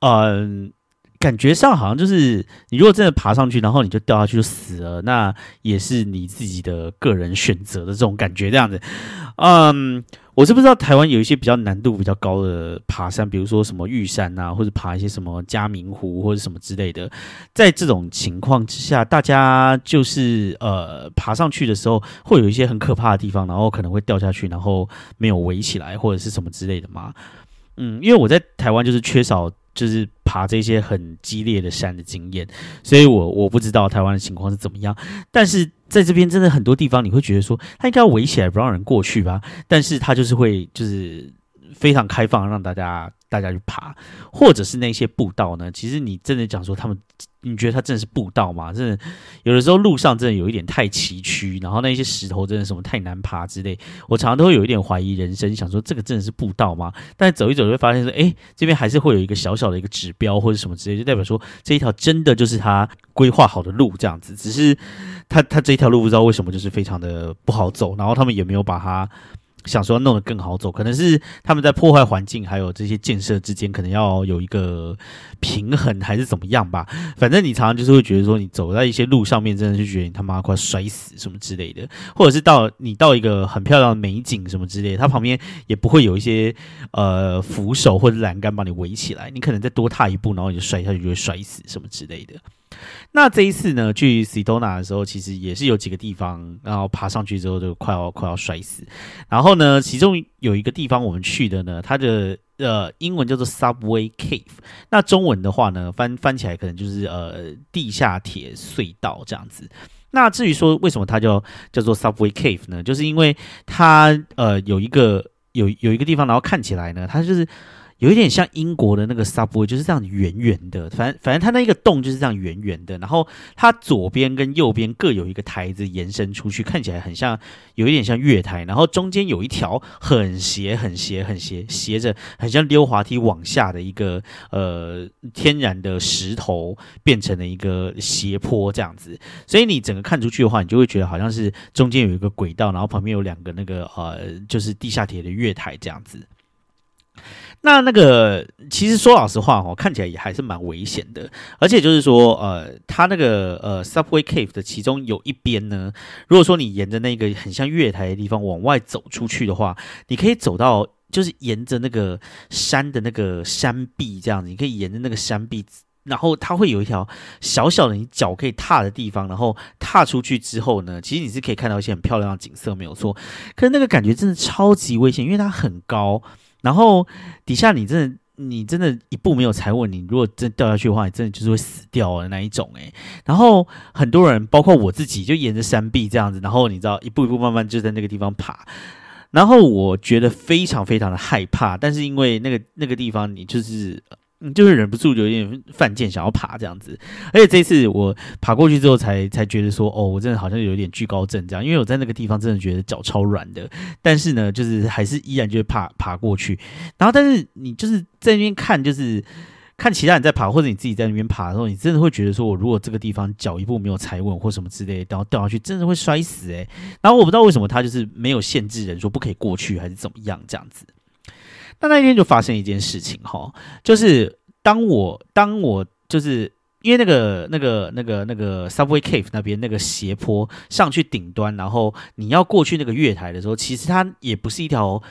[SPEAKER 1] 嗯，感觉上好像就是你如果真的爬上去，然后你就掉下去就死了，那也是你自己的个人选择的这种感觉这样子。嗯，我是不知道台湾有一些比较难度比较高的爬山，比如说什么玉山啊，或者爬一些什么嘉明湖或者什么之类的。在这种情况之下，大家就是呃爬上去的时候，会有一些很可怕的地方，然后可能会掉下去，然后没有围起来或者是什么之类的嘛。嗯，因为我在台湾就是缺少。就是爬这些很激烈的山的经验，所以我我不知道台湾的情况是怎么样。但是在这边真的很多地方，你会觉得说，它应该要围起来不让人过去吧？但是它就是会就是非常开放，让大家。大家去爬，或者是那些步道呢？其实你真的讲说他们，你觉得它真的是步道吗？真的有的时候路上真的有一点太崎岖，然后那些石头真的什么太难爬之类，我常常都会有一点怀疑人生，想说这个真的是步道吗？但走一走就会发现说，哎，这边还是会有一个小小的一个指标或者什么之类，就代表说这一条真的就是他规划好的路这样子。只是他他这一条路不知道为什么就是非常的不好走，然后他们也没有把它。想说弄得更好走，可能是他们在破坏环境还有这些建设之间，可能要有一个平衡，还是怎么样吧？反正你常常就是会觉得说，你走在一些路上面，真的是觉得你他妈快摔死什么之类的，或者是到你到一个很漂亮的美景什么之类，它旁边也不会有一些呃扶手或者栏杆把你围起来，你可能再多踏一步，然后你就摔下去就会摔死什么之类的。那这一次呢，去 Sedona 的时候，其实也是有几个地方，然后爬上去之后就快要快要摔死。然后呢，其中有一个地方我们去的呢，它的呃英文叫做 Subway Cave，那中文的话呢，翻翻起来可能就是呃地下铁隧道这样子。那至于说为什么它叫叫做 Subway Cave 呢？就是因为它呃有一个有有一个地方，然后看起来呢，它就是。有一点像英国的那个 subway，就是这样圆圆的。反正反正它那个洞就是这样圆圆的，然后它左边跟右边各有一个台子延伸出去，看起来很像，有一点像月台。然后中间有一条很斜、很斜、很斜，斜着很像溜滑梯往下的一个呃天然的石头变成了一个斜坡这样子。所以你整个看出去的话，你就会觉得好像是中间有一个轨道，然后旁边有两个那个呃，就是地下铁的月台这样子。那那个其实说老实话哦，看起来也还是蛮危险的，而且就是说，呃，它那个呃 Subway Cave 的其中有一边呢，如果说你沿着那个很像月台的地方往外走出去的话，你可以走到就是沿着那个山的那个山壁这样子，你可以沿着那个山壁，然后它会有一条小小的你脚可以踏的地方，然后踏出去之后呢，其实你是可以看到一些很漂亮的景色，没有错。可是那个感觉真的超级危险，因为它很高。然后底下你真的，你真的一步没有踩稳，你如果真掉下去的话，你真的就是会死掉的那一种诶。然后很多人，包括我自己，就沿着山壁这样子，然后你知道一步一步慢慢就在那个地方爬。然后我觉得非常非常的害怕，但是因为那个那个地方，你就是。嗯，就是忍不住就有点犯贱，想要爬这样子。而且这次我爬过去之后，才才觉得说，哦，我真的好像有点惧高症这样。因为我在那个地方真的觉得脚超软的，但是呢，就是还是依然就是爬爬过去。然后，但是你就是在那边看，就是看其他人在爬，或者你自己在那边爬的时候，你真的会觉得说，我如果这个地方脚一步没有踩稳或什么之类的，然后掉下去，真的会摔死诶。然后我不知道为什么他就是没有限制人说不可以过去，还是怎么样这样子。那那一天就发生一件事情哈，就是当我当我就是因为那个那个那个那个 Subway Cave 那边那个斜坡上去顶端，然后你要过去那个月台的时候，其实它也不是一条，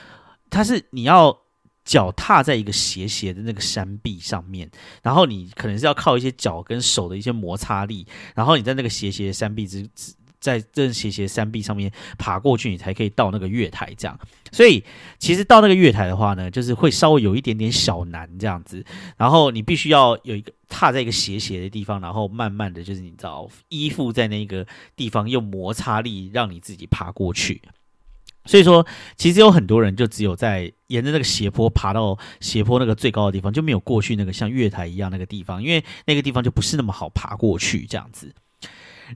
[SPEAKER 1] 它是你要脚踏在一个斜斜的那个山壁上面，然后你可能是要靠一些脚跟手的一些摩擦力，然后你在那个斜斜的山壁之之。在这斜斜山壁上面爬过去，你才可以到那个月台。这样，所以其实到那个月台的话呢，就是会稍微有一点点小难这样子。然后你必须要有一个踏在一个斜斜的地方，然后慢慢的就是你知道依附在那个地方，用摩擦力让你自己爬过去。所以说，其实有很多人就只有在沿着那个斜坡爬到斜坡那个最高的地方，就没有过去那个像月台一样那个地方，因为那个地方就不是那么好爬过去这样子。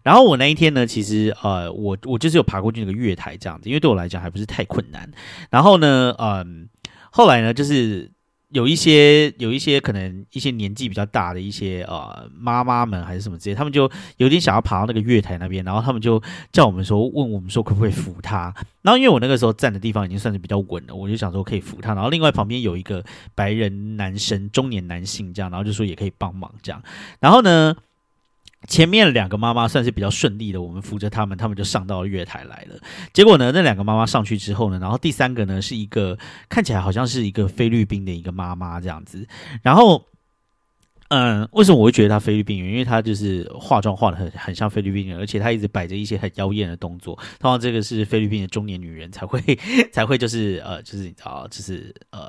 [SPEAKER 1] 然后我那一天呢，其实呃，我我就是有爬过去那个月台这样子，因为对我来讲还不是太困难。然后呢，嗯，后来呢，就是有一些有一些可能一些年纪比较大的一些呃妈妈们还是什么之类，他们就有点想要爬到那个月台那边，然后他们就叫我们说，问我们说可不可以扶他。然后因为我那个时候站的地方已经算是比较稳了，我就想说可以扶他。然后另外旁边有一个白人男生，中年男性这样，然后就说也可以帮忙这样。然后呢？前面两个妈妈算是比较顺利的，我们扶着他们，他们就上到月台来了。结果呢，那两个妈妈上去之后呢，然后第三个呢是一个看起来好像是一个菲律宾的一个妈妈这样子，然后。嗯，为什么我会觉得他菲律宾人？因为他就是化妆化的很很像菲律宾人，而且他一直摆着一些很妖艳的动作。通常这个是菲律宾的中年女人才会 才会就是呃就是你知道就是呃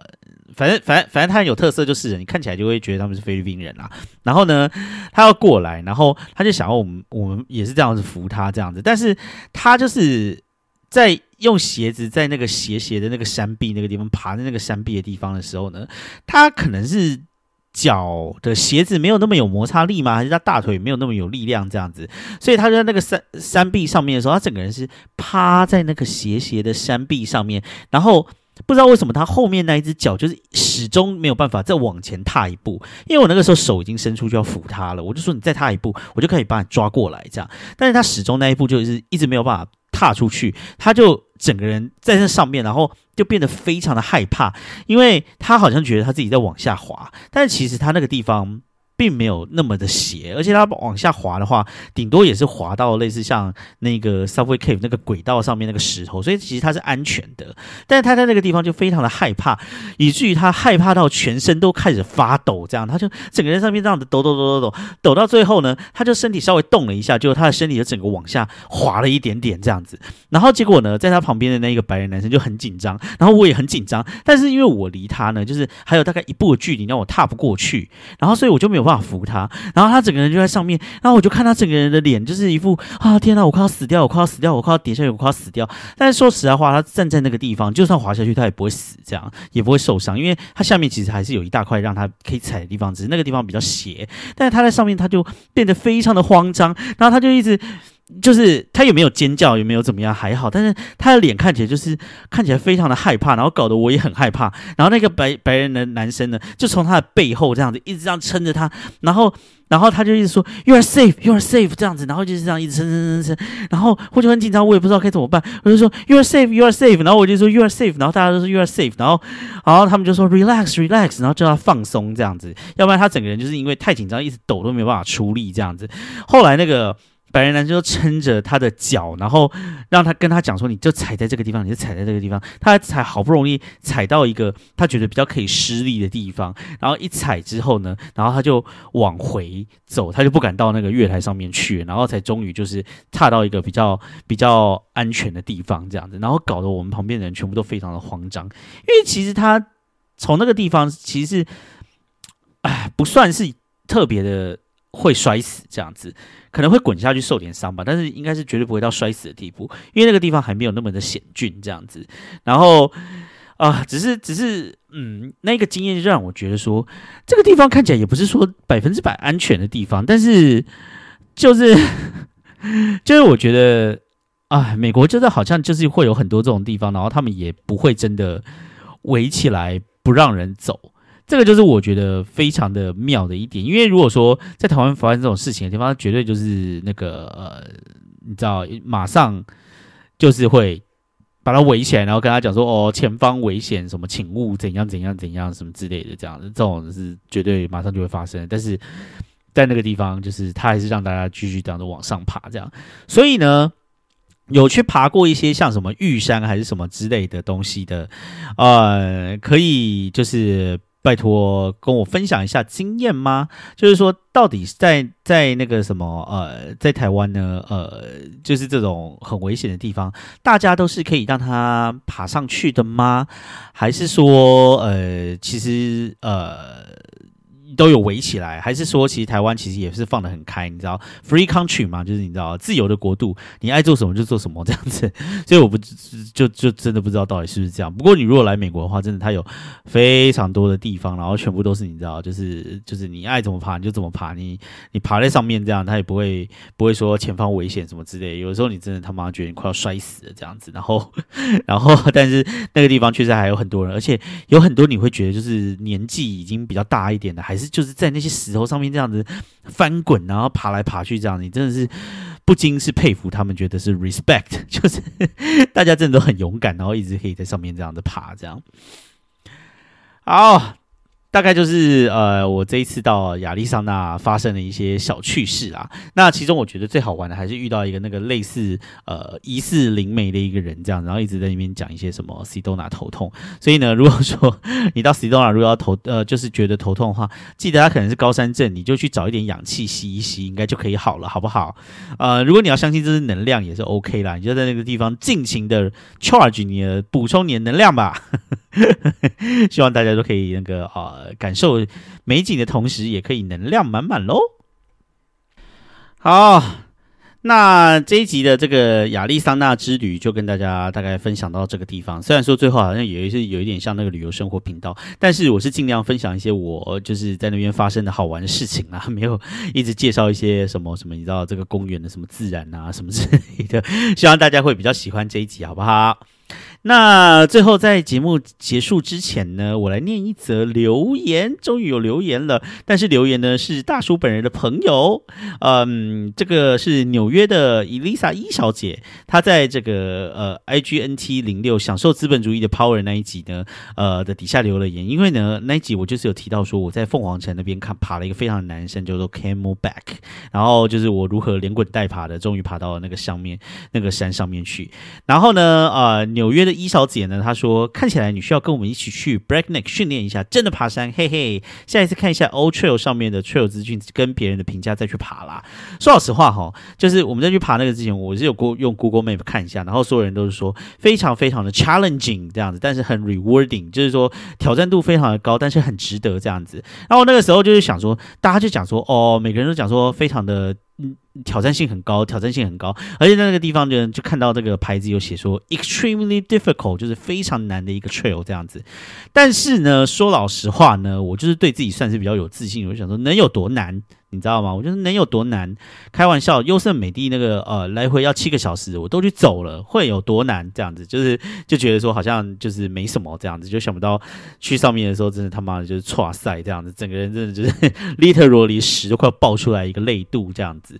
[SPEAKER 1] 反正反正反正他很有特色就是你看起来就会觉得他们是菲律宾人啊。然后呢，他要过来，然后他就想要我们我们也是这样子扶他这样子，但是他就是在用鞋子在那个斜斜的那个山壁那个地方爬在那个山壁的地方的时候呢，他可能是。脚的鞋子没有那么有摩擦力吗？还是他大腿没有那么有力量这样子？所以他在那个山山壁上面的时候，他整个人是趴在那个斜斜的山壁上面，然后不知道为什么他后面那一只脚就是始终没有办法再往前踏一步。因为我那个时候手已经伸出就要扶他了，我就说你再踏一步，我就可以把你抓过来这样。但是他始终那一步就是一直没有办法踏出去，他就整个人在那上面，然后。就变得非常的害怕，因为他好像觉得他自己在往下滑，但是其实他那个地方。并没有那么的斜，而且它往下滑的话，顶多也是滑到类似像那个 Subway Cave 那个轨道上面那个石头，所以其实它是安全的。但是他在那个地方就非常的害怕，以至于他害怕到全身都开始发抖，这样他就整个人上面这样子抖抖抖抖抖，抖到最后呢，他就身体稍微动了一下，就他的身体就整个往下滑了一点点这样子。然后结果呢，在他旁边的那个白人男生就很紧张，然后我也很紧张，但是因为我离他呢，就是还有大概一步的距离，让我踏不过去，然后所以我就没有。无法扶他，然后他整个人就在上面，然后我就看他整个人的脸，就是一副啊天哪，我快要死掉，我快要死掉，我快要跌下去，我快要死掉。但是说实在话，他站在那个地方，就算滑下去，他也不会死，这样也不会受伤，因为他下面其实还是有一大块让他可以踩的地方，只是那个地方比较斜。但是他在上面，他就变得非常的慌张，然后他就一直。就是他有没有尖叫，有没有怎么样还好，但是他的脸看起来就是看起来非常的害怕，然后搞得我也很害怕。然后那个白 白人的男生呢，就从他的背后这样子一直这样撑着他，然后然后他就一直说 “You are safe, you are safe” 这样子，然后就是这样一直撑撑撑撑，然后我就很紧张，我也不知道该怎么办，我就说 “You are safe, you are safe”，然后我就说 “You are safe”，然后大家都说 “You are safe”，然后然后他们就说 “Relax, relax”，然后叫他放松这样子，要不然他整个人就是因为太紧张，一直抖都没有办法出力这样子。后来那个。白人男生就撑着他的脚，然后让他跟他讲说：“你就踩在这个地方，你就踩在这个地方。”他踩好不容易踩到一个他觉得比较可以施力的地方，然后一踩之后呢，然后他就往回走，他就不敢到那个月台上面去，然后才终于就是踏到一个比较比较安全的地方，这样子，然后搞得我们旁边的人全部都非常的慌张，因为其实他从那个地方其实是，不算是特别的。会摔死这样子，可能会滚下去受点伤吧，但是应该是绝对不会到摔死的地步，因为那个地方还没有那么的险峻这样子。然后啊，只是只是嗯，那个经验就让我觉得说，这个地方看起来也不是说百分之百安全的地方，但是就是 就是我觉得啊，美国就是好像就是会有很多这种地方，然后他们也不会真的围起来不让人走。这个就是我觉得非常的妙的一点，因为如果说在台湾发生这种事情的地方，绝对就是那个呃，你知道，马上就是会把它围起来，然后跟他讲说：“哦，前方危险，什么请勿怎样怎样怎样，什么之类的，这样，这种是绝对马上就会发生。”但是在那个地方，就是他还是让大家继续这样的往上爬，这样。所以呢，有去爬过一些像什么玉山还是什么之类的东西的，呃，可以就是拜托跟我分享一下经验吗？就是说，到底在在那个什么呃，在台湾呢，呃，就是这种很危险的地方，大家都是可以让他爬上去的吗？还是说，呃，其实呃。都有围起来，还是说其实台湾其实也是放得很开，你知道，free country 嘛，就是你知道自由的国度，你爱做什么就做什么这样子。所以我不就就真的不知道到底是不是这样。不过你如果来美国的话，真的它有非常多的地方，然后全部都是你知道，就是就是你爱怎么爬你就怎么爬，你你爬在上面这样，它也不会不会说前方危险什么之类。有的时候你真的他妈觉得你快要摔死了这样子，然后 然后但是那个地方确实还有很多人，而且有很多你会觉得就是年纪已经比较大一点的，还是。就是在那些石头上面这样子翻滚，然后爬来爬去这样，你真的是不禁是佩服他们，觉得是 respect，就是大家真的都很勇敢，然后一直可以在上面这样子爬，这样好。大概就是呃，我这一次到亚利桑那发生的一些小趣事啊。那其中我觉得最好玩的还是遇到一个那个类似呃疑似灵媒的一个人，这样，然后一直在那边讲一些什么西多纳头痛。所以呢，如果说你到西多纳如果要头呃就是觉得头痛的话，记得他可能是高山症，你就去找一点氧气吸一吸，应该就可以好了，好不好？呃，如果你要相信这是能量，也是 OK 啦，你就在那个地方尽情的 charge 你的补充你的能量吧。希望大家都可以那个啊。感受美景的同时，也可以能量满满喽。好，那这一集的这个亚利桑那之旅就跟大家大概分享到这个地方。虽然说最后好像也是有一点像那个旅游生活频道，但是我是尽量分享一些我就是在那边发生的好玩的事情啊，没有一直介绍一些什么什么，你知道这个公园的什么自然啊什么之类的。希望大家会比较喜欢这一集，好不好？那最后在节目结束之前呢，我来念一则留言。终于有留言了，但是留言呢是大叔本人的朋友，嗯，这个是纽约的伊丽莎伊小姐，她在这个呃 I G N T 零六享受资本主义的 Power 那一集呢，呃的底下留了言。因为呢那一集我就是有提到说我在凤凰城那边看爬了一个非常难山，叫做 Camelback，然后就是我如何连滚带爬的，终于爬到了那个上面那个山上面去。然后呢，呃，纽约的。伊小姐呢？她说看起来你需要跟我们一起去 Breakneck 训练一下，真的爬山，嘿嘿。下一次看一下 Old Trail 上面的 Trail 资讯，跟别人的评价再去爬啦。说老实话哈，就是我们在去爬那个之前，我是有过用 Google Map 看一下，然后所有人都是说非常非常的 challenging 这样子，但是很 rewarding，就是说挑战度非常的高，但是很值得这样子。然后那个时候就是想说，大家就讲说哦，每个人都讲说非常的。嗯，挑战性很高，挑战性很高，而且在那个地方就就看到这个牌子有写说 extremely difficult，就是非常难的一个 trail 这样子。但是呢，说老实话呢，我就是对自己算是比较有自信，我就想说能有多难。你知道吗？我觉得能有多难？开玩笑，优胜美地那个呃来回要七个小时，我都去走了，会有多难？这样子就是就觉得说好像就是没什么这样子，就想不到去上面的时候，真的他妈的就是唰塞这样子，整个人真的就是 literally 屎都快爆出来一个泪度这样子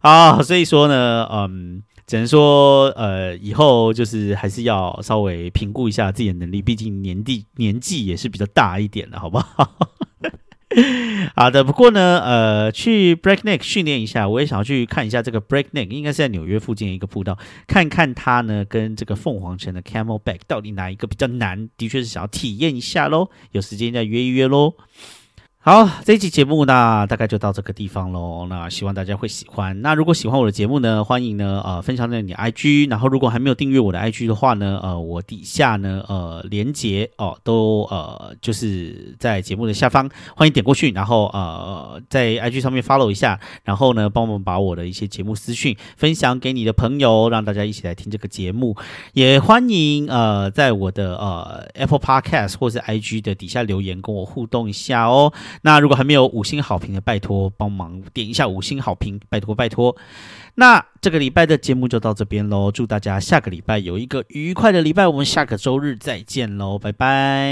[SPEAKER 1] 啊！所以说呢，嗯，只能说呃以后就是还是要稍微评估一下自己的能力，毕竟年纪年纪也是比较大一点了，好不好？好的，不过呢，呃，去 Breakneck 训练一下，我也想要去看一下这个 Breakneck，应该是在纽约附近一个步道，看看它呢跟这个凤凰城的 Camelback 到底哪一个比较难，的确是想要体验一下喽，有时间再约一约喽。好，这期节目呢，大概就到这个地方喽。那希望大家会喜欢。那如果喜欢我的节目呢，欢迎呢，呃，分享在你 IG。然后如果还没有订阅我的 IG 的话呢，呃，我底下呢，呃，连接哦，都呃，就是在节目的下方，欢迎点过去。然后呃，在 IG 上面 follow 一下，然后呢，帮我们把我的一些节目资讯分享给你的朋友，让大家一起来听这个节目。也欢迎呃，在我的呃 Apple Podcast 或是 IG 的底下留言，跟我互动一下哦。那如果还没有五星好评的，拜托帮忙点一下五星好评，拜托拜托。那这个礼拜的节目就到这边喽，祝大家下个礼拜有一个愉快的礼拜，我们下个周日再见喽，拜拜。